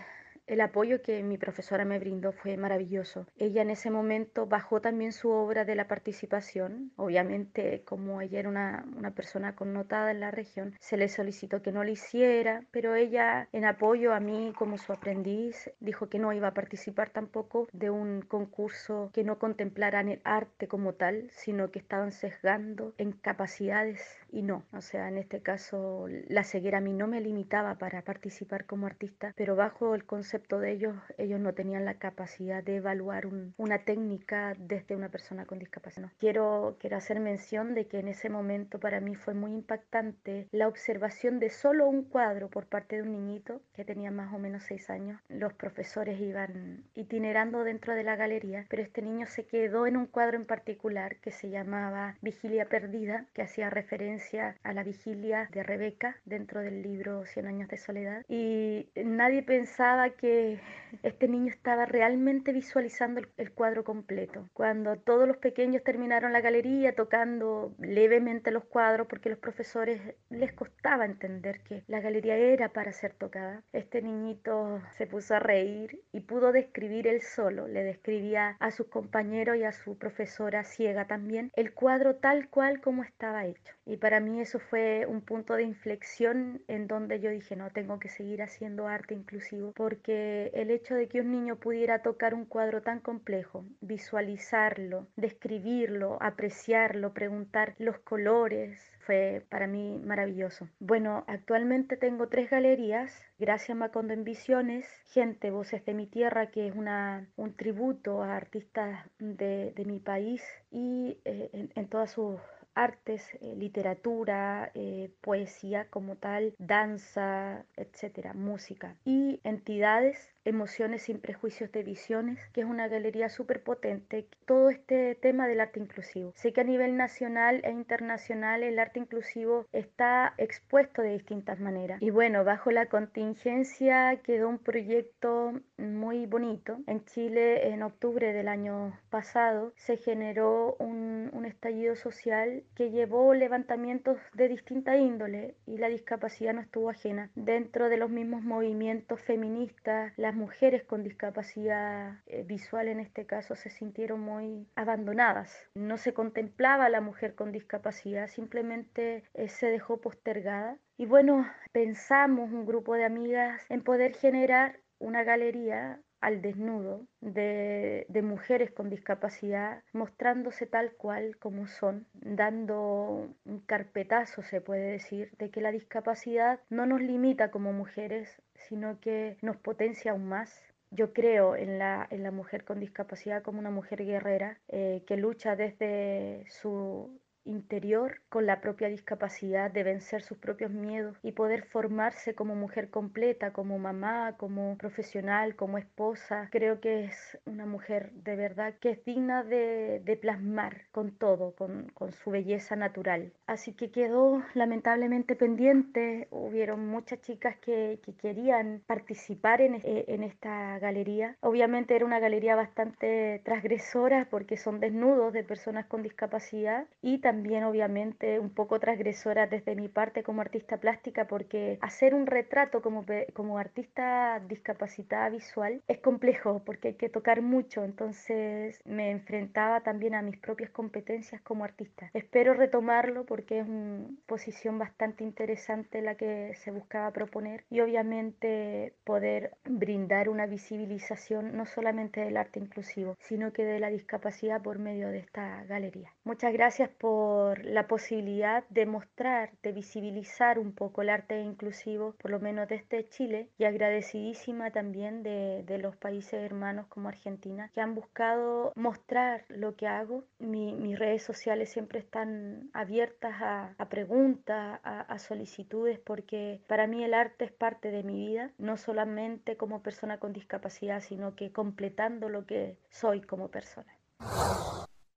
S: el apoyo que mi profesora me brindó fue maravilloso. Ella en ese momento bajó también su obra de la participación. Obviamente, como ella era una, persona connotada en la región, se le solicitó que no lo hiciera, pero ella, en apoyo a mí como su aprendiz, dijo que no iba a participar tampoco de un concurso que no contemplara el arte como tal, sino que estaban sesgando en capacidades y no. O sea, en este caso, la ceguera a mí no me limitaba para participar como artista, pero bajo el concepto de ellos, ellos no tenían la capacidad de evaluar un- una técnica desde una persona con discapacidad. Quiero, quiero hacer mención de que en ese momento para mí fue muy impactante la observación de solo un cuadro por parte de un niñito que tenía más o menos seis años. Los profesores iban itinerando dentro de la galería, pero este niño se quedó en un cuadro en particular que se llamaba Vigilia Perdida, que hacía referencia a la vigilia de Rebeca dentro del libro Cien años de soledad. Y nadie pensaba que este niño estaba realmente visualizando el, cuadro completo. Cuando todos los pequeños terminaron la galería tocando levemente los cuadros, porque los profesores les costaba entender que la galería era para ser tocada, este niñito se puso a reír y pudo describir él solo, le describía a sus compañeros y a su profesora ciega también el cuadro tal cual como estaba hecho. Y mí eso fue un punto de inflexión en donde yo dije, no, tengo que seguir haciendo arte inclusivo porque el hecho de que un niño pudiera tocar un cuadro tan complejo, visualizarlo, describirlo, apreciarlo, preguntar los colores, fue para mí maravilloso. Bueno, actualmente tengo tres galerías, Gracias Macondo en Visiones, Gente, Voces de mi Tierra, que es una, un tributo a artistas de, de mi país y eh, en, en todas sus artes, eh, literatura, eh, poesía como tal, danza, etcétera, música. Y entidades Emociones sin prejuicios de visiones, que es una galería súper potente. Todo este tema del arte inclusivo. Sé que a nivel nacional e internacional el arte inclusivo está expuesto de distintas maneras. Y bueno, bajo la contingencia quedó un proyecto muy bonito. En Chile, en octubre del año pasado, se generó un, un estallido social que llevó levantamientos de distinta índole y la discapacidad no estuvo ajena. Dentro de los mismos movimientos feministas, las mujeres con discapacidad eh, visual en este caso se sintieron muy abandonadas. No se contemplaba a la mujer con discapacidad, simplemente eh, se dejó postergada. Y bueno, pensamos un grupo de amigas en poder generar una galería al desnudo de, de, mujeres con discapacidad, mostrándose tal cual como son, dando un carpetazo, se puede decir, de que la discapacidad no nos limita como mujeres, sino que nos potencia aún más. Yo creo en la, en la mujer con discapacidad como una mujer guerrera eh, que lucha desde su interior con la propia discapacidad de vencer sus propios miedos y poder formarse como mujer completa, como mamá, como profesional, como esposa. Creo que es una mujer de verdad que es digna de, de plasmar con todo, con, con, su belleza natural. Así que quedó lamentablemente pendiente. Hubieron muchas chicas que, que querían participar en, en esta galería. Obviamente era una galería bastante transgresora porque son desnudos de personas con discapacidad y también también obviamente un poco transgresora desde mi parte como artista plástica porque hacer un retrato como, como artista discapacitada visual es complejo porque hay que tocar mucho, entonces me enfrentaba también a mis propias competencias como artista. Espero retomarlo porque es una posición bastante interesante la que se buscaba proponer y obviamente poder brindar una visibilización no solamente del arte inclusivo, sino que de la discapacidad por medio de esta galería. Muchas gracias por por la posibilidad de mostrar, de visibilizar un poco el arte inclusivo, por lo menos desde Chile, y agradecidísima también de, los países hermanos como Argentina, que han buscado mostrar lo que hago. Mi, mis redes sociales siempre están abiertas a, preguntas, a solicitudes, porque para mí el arte es parte de mi vida, no solamente como persona con discapacidad, sino que completando lo que soy como persona.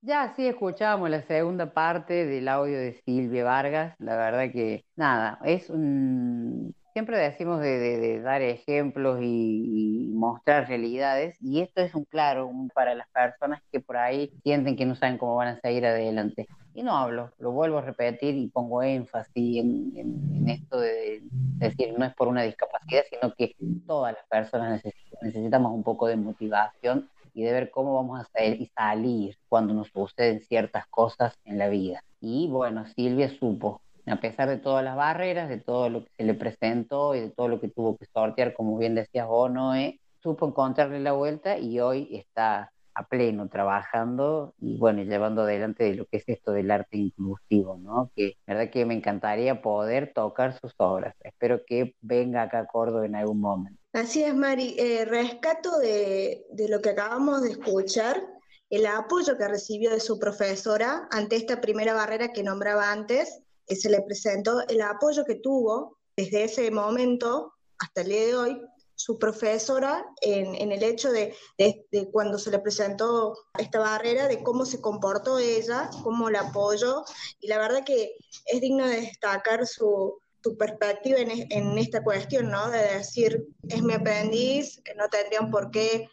A: Ya así escuchábamos la segunda parte del audio de Silvia Vargas. La verdad que nada, es un... Siempre decimos de, dar ejemplos y, mostrar realidades y esto es un claro para las personas que por ahí sienten que no saben cómo van a seguir adelante. Y no hablo, lo vuelvo a repetir y pongo énfasis en, esto de, de, decir, no es por una discapacidad, sino que todas las personas necesitamos un poco de motivación y de ver cómo vamos a hacer y salir cuando nos suceden ciertas cosas en la vida. Y bueno, Silvia supo, a pesar de todas las barreras, de todo lo que se le presentó y de todo lo que tuvo que sortear, como bien decías vos, Noé, supo encontrarle la vuelta y hoy está a pleno trabajando y bueno, llevando adelante de lo que es esto del arte inclusivo, ¿no? Que verdad que me encantaría poder tocar sus obras. Espero que venga acá a Córdoba en algún momento.
C: Así es, Mari. Eh, rescato de, de lo que acabamos de escuchar el apoyo que recibió de su profesora ante esta primera barrera que nombraba antes, que se le presentó, el apoyo que tuvo desde ese momento hasta el día de hoy su profesora en, en el hecho de, de, cuando se le presentó esta barrera, de cómo se comportó ella, cómo la apoyó, y la verdad que es digno de destacar su, tu perspectiva en, en, esta cuestión, ¿no? De decir, es mi aprendiz, no tendrían por qué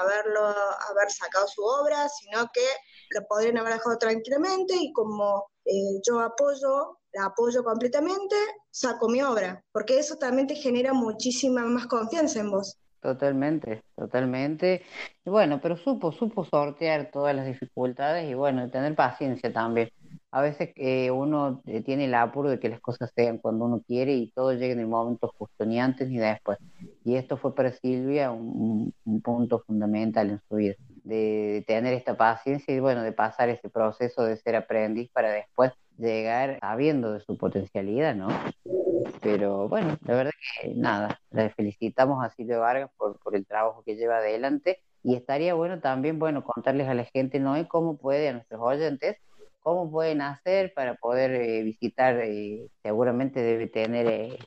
C: haberlo, haber sacado su obra, sino que lo podrían haber dejado tranquilamente y como eh, yo apoyo la apoyo completamente, saco mi obra, porque eso también te genera muchísima más confianza en vos.
A: Totalmente, totalmente. Y bueno, pero supo, supo sortear todas las dificultades y bueno, tener paciencia también. A veces eh, uno tiene el apuro de que las cosas sean cuando uno quiere y todo llegue en el momento justo, ni antes ni después. Y esto fue para Silvia un, un punto fundamental en su vida, de tener esta paciencia y bueno, de pasar ese proceso de ser aprendiz para después llegar sabiendo de su potencialidad, ¿no? Pero bueno, la verdad que nada, le felicitamos a Silvia Vargas por, por el trabajo que lleva adelante y estaría bueno también, bueno, contarles a la gente, ¿no? cómo puede, a nuestros oyentes, cómo pueden hacer para poder eh, visitar, eh, seguramente debe tener eh,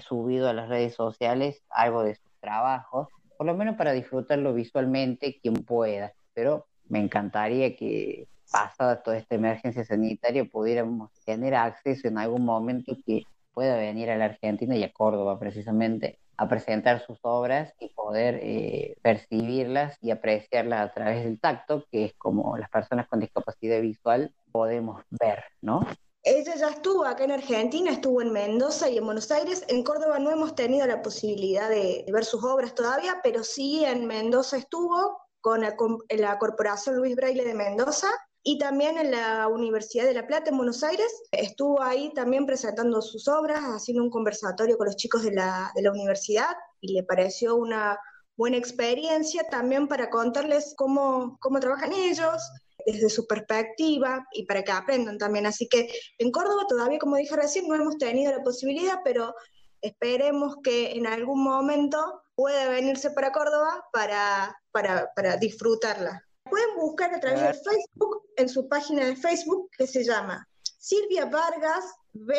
A: subido a las redes sociales algo de sus trabajos, por lo menos para disfrutarlo visualmente quien pueda. Pero me encantaría que pasada toda esta emergencia sanitaria pudiéramos tener acceso en algún momento que pueda venir a la Argentina y a Córdoba precisamente a presentar sus obras y poder eh, percibirlas y apreciarlas a través del tacto, que es como las personas con discapacidad visual podemos ver, ¿no?
C: Ella ya estuvo acá en Argentina, estuvo en Mendoza y en Buenos Aires. En Córdoba no hemos tenido la posibilidad de, ver sus obras todavía, pero sí en Mendoza estuvo con la, con la Corporación Luis Braille de Mendoza y también en la Universidad de La Plata en Buenos Aires. Estuvo ahí también presentando sus obras, haciendo un conversatorio con los chicos de la, de la universidad y le pareció una buena experiencia también para contarles cómo, cómo trabajan ellos desde su perspectiva y para que aprendan también. Así que en Córdoba todavía, como dije recién, no hemos tenido la posibilidad, pero esperemos que en algún momento pueda venirse para Córdoba para, para, para disfrutarla. Pueden buscar a través de Facebook, en su página de Facebook, que se llama Silvia Vargas B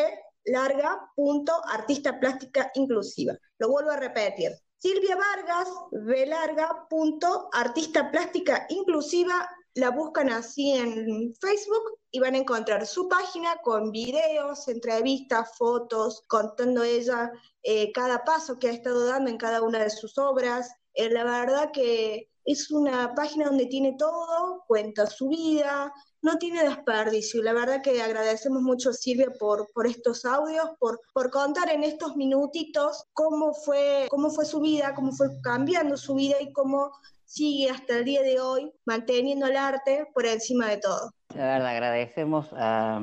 C: larga punto artista plástica inclusiva. Lo vuelvo a repetir. Silvia Vargas B larga punto artista plástica inclusiva. La buscan así en Facebook y van a encontrar su página con videos, entrevistas, fotos, contando ella eh, cada paso que ha estado dando en cada una de sus obras. Eh, la verdad que es una página donde tiene todo, cuenta su vida, no tiene desperdicio. La verdad que agradecemos mucho a Silvia por, por estos audios, por, por contar en estos minutitos cómo fue, cómo fue su vida, cómo fue cambiando su vida y cómo sigue hasta el día de hoy manteniendo el arte por encima de todo.
A: La verdad, agradecemos a,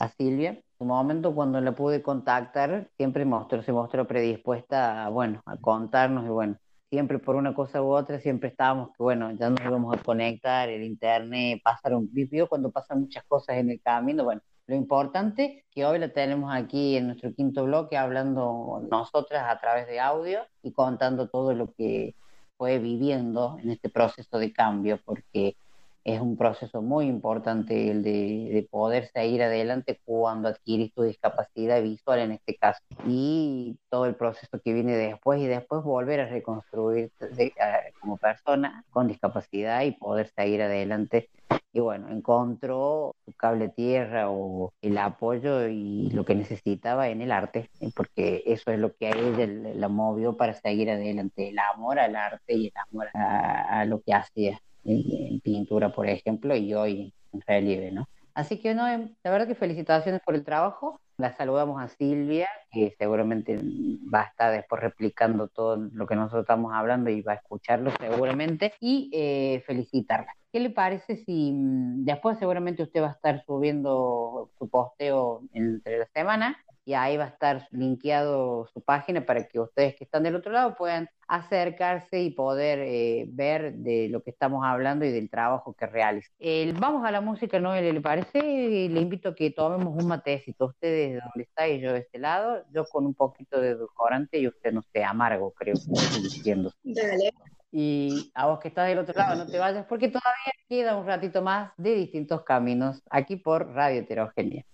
A: a Silvia. En un momento cuando la pude contactar, siempre mostró, se mostró predispuesta bueno, a contarnos y bueno, siempre por una cosa u otra, siempre estábamos que, bueno, ya nos íbamos a conectar, el internet, pasaron, vivió cuando pasan muchas cosas en el camino, bueno, lo importante que hoy la tenemos aquí en nuestro quinto bloque hablando nosotras a través de audio y contando todo lo que fue viviendo en este proceso de cambio, porque es un proceso muy importante el de, de poder seguir adelante cuando adquirís tu discapacidad visual en este caso. Y todo el proceso que viene después y después volver a reconstruirte como persona con discapacidad y poder seguir adelante. Y bueno, encontró su cable tierra o el apoyo y lo que necesitaba en el arte, eh, porque eso es lo que a ella la movió para seguir adelante, el amor al arte y el amor a lo que hacía en, pintura, por ejemplo, y hoy en relieve, ¿no? Así que no, em, la verdad que felicitaciones por el trabajo. La saludamos a Silvia, que seguramente va a estar después replicando todo lo que nosotros estamos hablando y va a escucharlo seguramente, y eh, felicitarla. ¿Qué le parece si mm, después seguramente usted va a estar subiendo su posteo entre la semana y ahí va a estar linkeado su página para que ustedes que están del otro lado puedan acercarse y poder eh, ver de lo que estamos hablando y del trabajo que realiza. Eh, vamos a la música, ¿no? ¿Le parece? Le invito a que tomemos un matecito, ustedes de donde está y yo de este lado, yo con un poquito de edulcorante y usted, no sé, amargo, creo, estoy diciendo.
C: Dale.
A: Y a vos que estás del otro lado, no te vayas porque todavía queda un ratito más de distintos caminos aquí por Radio Heterogénea.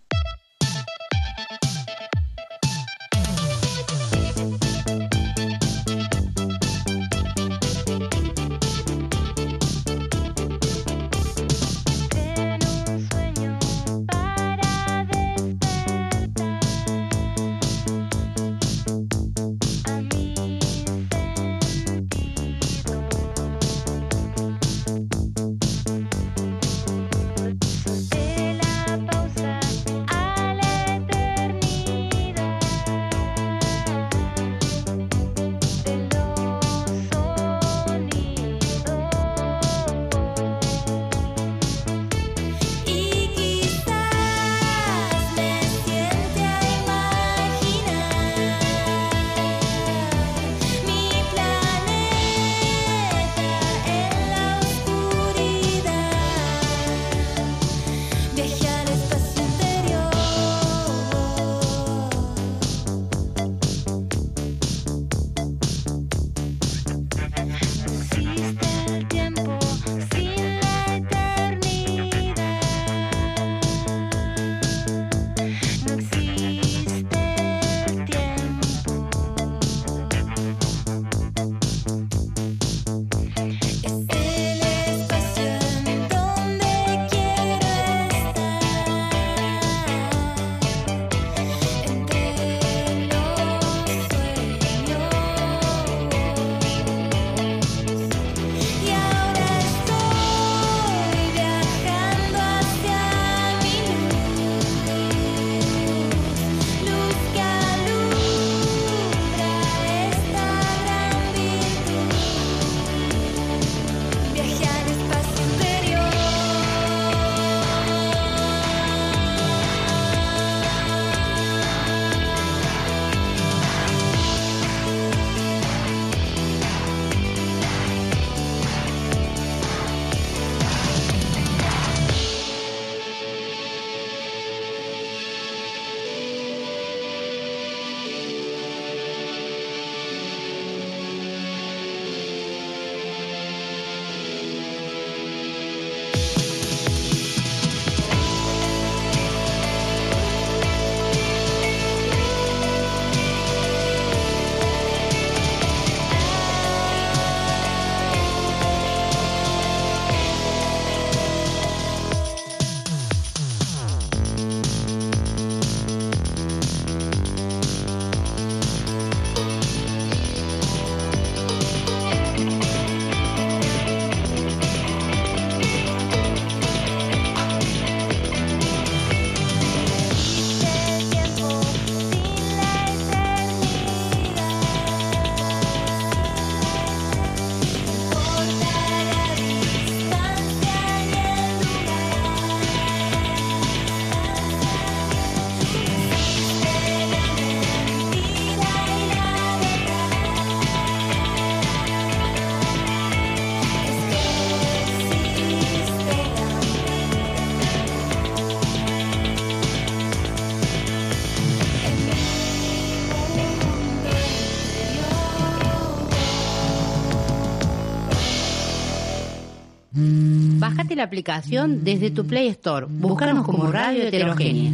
N: La
J: aplicación desde tu Play Store. Búscanos como Radio Heterogénea.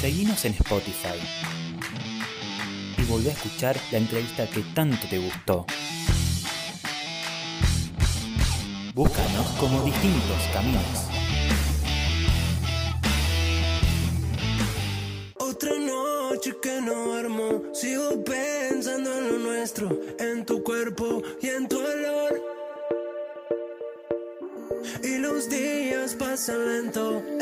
L: Seguinos en Spotify y volvé a escuchar la entrevista que tanto te gustó. Búscanos como distintos caminos.
B: Pasan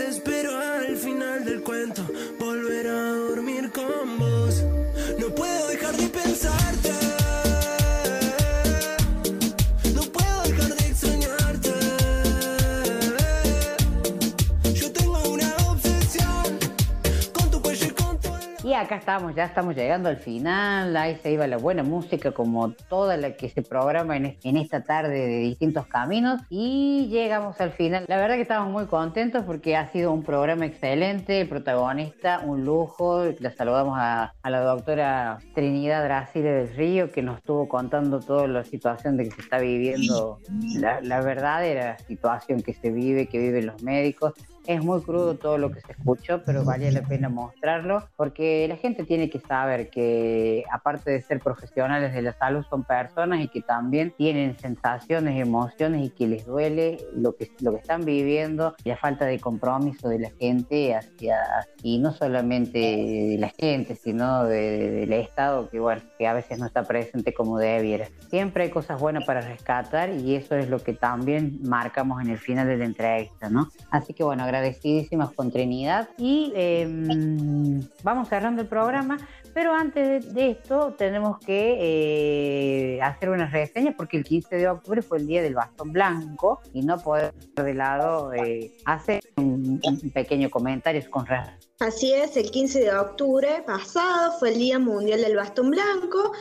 A: estamos, ya estamos llegando al final, ahí se iba la buena música como toda la que se programa en, en esta tarde de distintos caminos. Y llegamos al final. La verdad que estamos muy contentos porque ha sido un programa excelente, el protagonista un lujo, la saludamos a, a la doctora Trinidad Brasile del Río que nos estuvo contando toda la situación de que se está viviendo, la, la verdadera situación que se vive, que viven los médicos. Es muy crudo todo lo que se escuchó, pero vale la pena mostrarlo porque la gente tiene que saber que aparte de ser profesionales de la salud son personas y que también tienen sensaciones, emociones y que les duele lo que, lo que están viviendo y la falta de compromiso de la gente hacia, y no solamente de la gente, sino de- del Estado que bueno, que a veces no está presente como debiera. Siempre hay cosas buenas para rescatar y eso es lo que también marcamos en el final de la entrevista, ¿no? Así que bueno, agradecidísimas con Trinidad. Y em, vamos cerrando el programa, pero antes de, esto tenemos que eh, hacer una reseña porque el 15 de octubre fue el día del bastón blanco y no poder de lado eh, hacer un, pequeño comentario con
C: Así es, el 15 de octubre pasado fue el Día Mundial del Bastón Blanco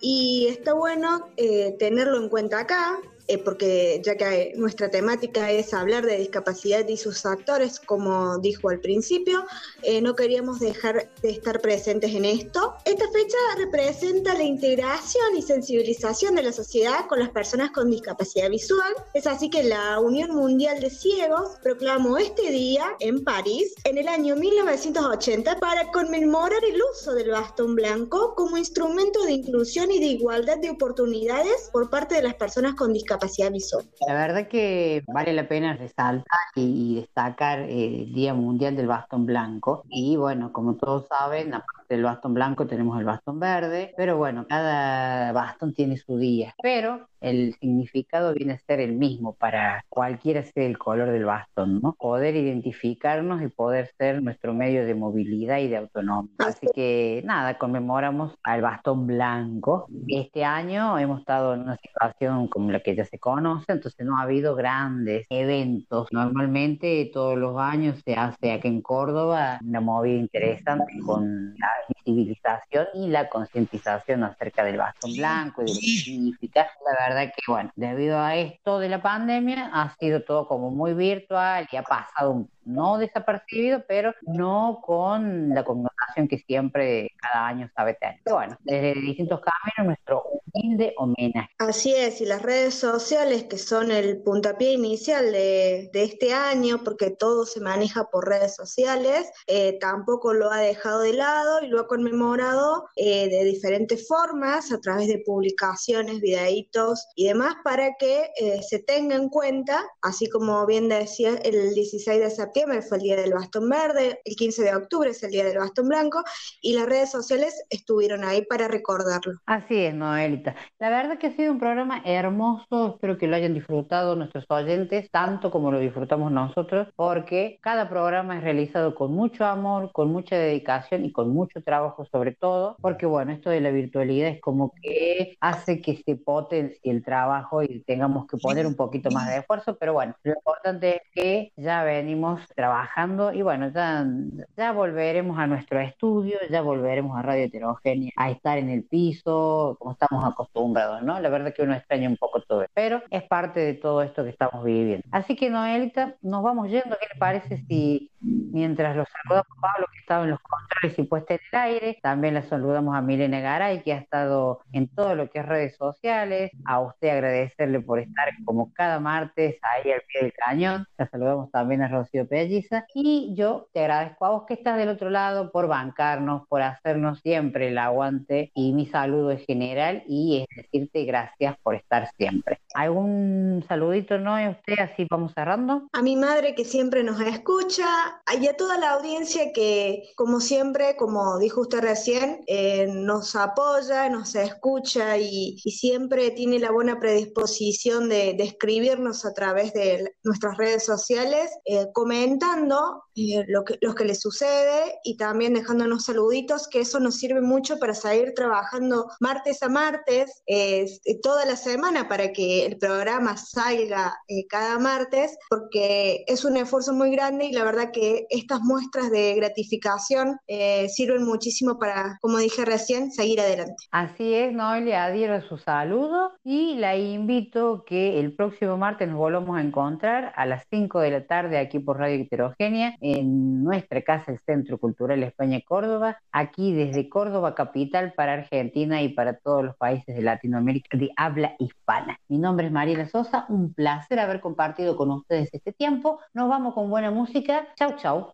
C: y está bueno eh, tenerlo en cuenta acá, eh, porque ya que nuestra temática es hablar de discapacidad y sus actores, como dijo al principio, eh, no queríamos dejar de estar presentes en esto. Esta fecha representa la integración y sensibilización de la sociedad con las personas con discapacidad visual. Es así que la Unión Mundial de Ciegos proclamó este día en París en el año 1980 para conmemorar el uso del bastón blanco como instrumento de inclusión y de igualdad de oportunidades por parte de las personas con discapacidad visual.
A: La verdad que vale la pena resaltar y, destacar eh, el Día Mundial del Bastón Blanco. Y bueno, como todos saben, del bastón blanco tenemos el bastón verde, pero bueno, cada bastón tiene su día. Pero el significado viene a ser el mismo para cualquiera sea el color del bastón, ¿no? Poder identificarnos y poder ser nuestro medio de movilidad y de autonomía. Así que nada, conmemoramos al bastón blanco. Este año hemos estado en una situación como la que ya se conoce, entonces no ha habido grandes eventos. Normalmente todos los años se hace aquí en Córdoba una movida interesante con la visibilización y la concientización acerca del bastón blanco y de lo que significa. La verdad que, bueno, debido a esto de la pandemia, ha sido todo como muy virtual y ha pasado no desapercibido, pero no con la connotación que siempre cada año sabe tener. Pero bueno, desde distintos caminos, nuestro humilde homenaje.
C: Así es, y las redes sociales que son el puntapié inicial de, este año, porque todo se maneja por redes sociales, eh, tampoco lo ha dejado de lado y lo ha conmemorado eh, de diferentes formas, a través de publicaciones, videitos y demás, para que eh, se tenga en cuenta, así como bien decía, el 16 de septiembre fue el Día del Bastón Verde, el 15 de octubre es el Día del Bastón Blanco, y las redes sociales estuvieron ahí para recordarlo.
A: Así es, Noelita. La verdad que ha sido un programa hermoso, espero que lo hayan disfrutado nuestros oyentes, tanto como lo disfrutamos nosotros, porque cada programa es realizado con mucho amor, con mucha dedicación y con mucho trabajo sobre todo, porque bueno, esto de la virtualidad es como que hace que se potencie el trabajo y tengamos que poner un poquito más de esfuerzo, pero bueno, lo importante es que ya venimos trabajando y bueno, ya, ya volveremos a nuestro estudio, ya volveremos a Radio Heterogénea, a estar en el piso, como estamos acostumbrados, ¿no? La verdad que uno extraña un poco todo, pero es parte de todo esto que estamos viviendo. Así que Noelita, nos vamos yendo, ¿qué le parece si mientras los saludamos a Pablo que estaba en los controles y puesta en el aire, también la saludamos a Milena Garay que ha estado en todo lo que es redes sociales, a usted agradecerle por estar como cada martes ahí al pie del cañón, la saludamos también a Rocío Y yo te agradezco a vos que estás del otro lado por bancarnos, por hacernos siempre el aguante y mi saludo es general y es decirte gracias por estar siempre. ¿Algún saludito, no? ¿A usted? Así vamos cerrando.
C: A mi madre que siempre nos escucha y a toda la audiencia que, como siempre, como dijo usted recién, eh, nos apoya, nos escucha y, y siempre tiene la buena predisposición de, de escribirnos a través de nuestras redes sociales, eh, comentando eh, lo que, lo que le sucede y también dejándonos saluditos, que eso nos sirve mucho para seguir trabajando martes a martes eh, toda la semana para que el programa salga eh, cada martes, porque es un esfuerzo muy grande y la verdad que estas muestras de gratificación eh, sirven muchísimo para, como dije recién, seguir adelante.
A: Así es, Noelia, adhiero a su saludo y la invito que el próximo martes nos volvamos a encontrar a las 5 de la tarde aquí por Radio Heterogénea en nuestra casa, el Centro Cultural España Córdoba, aquí desde Córdoba Capital para Argentina y para todos los países de Latinoamérica de habla hispana. Mi nombre es Mariela Sosa, un placer haber compartido con ustedes este tiempo. Nos vamos con buena música. Chau, chau.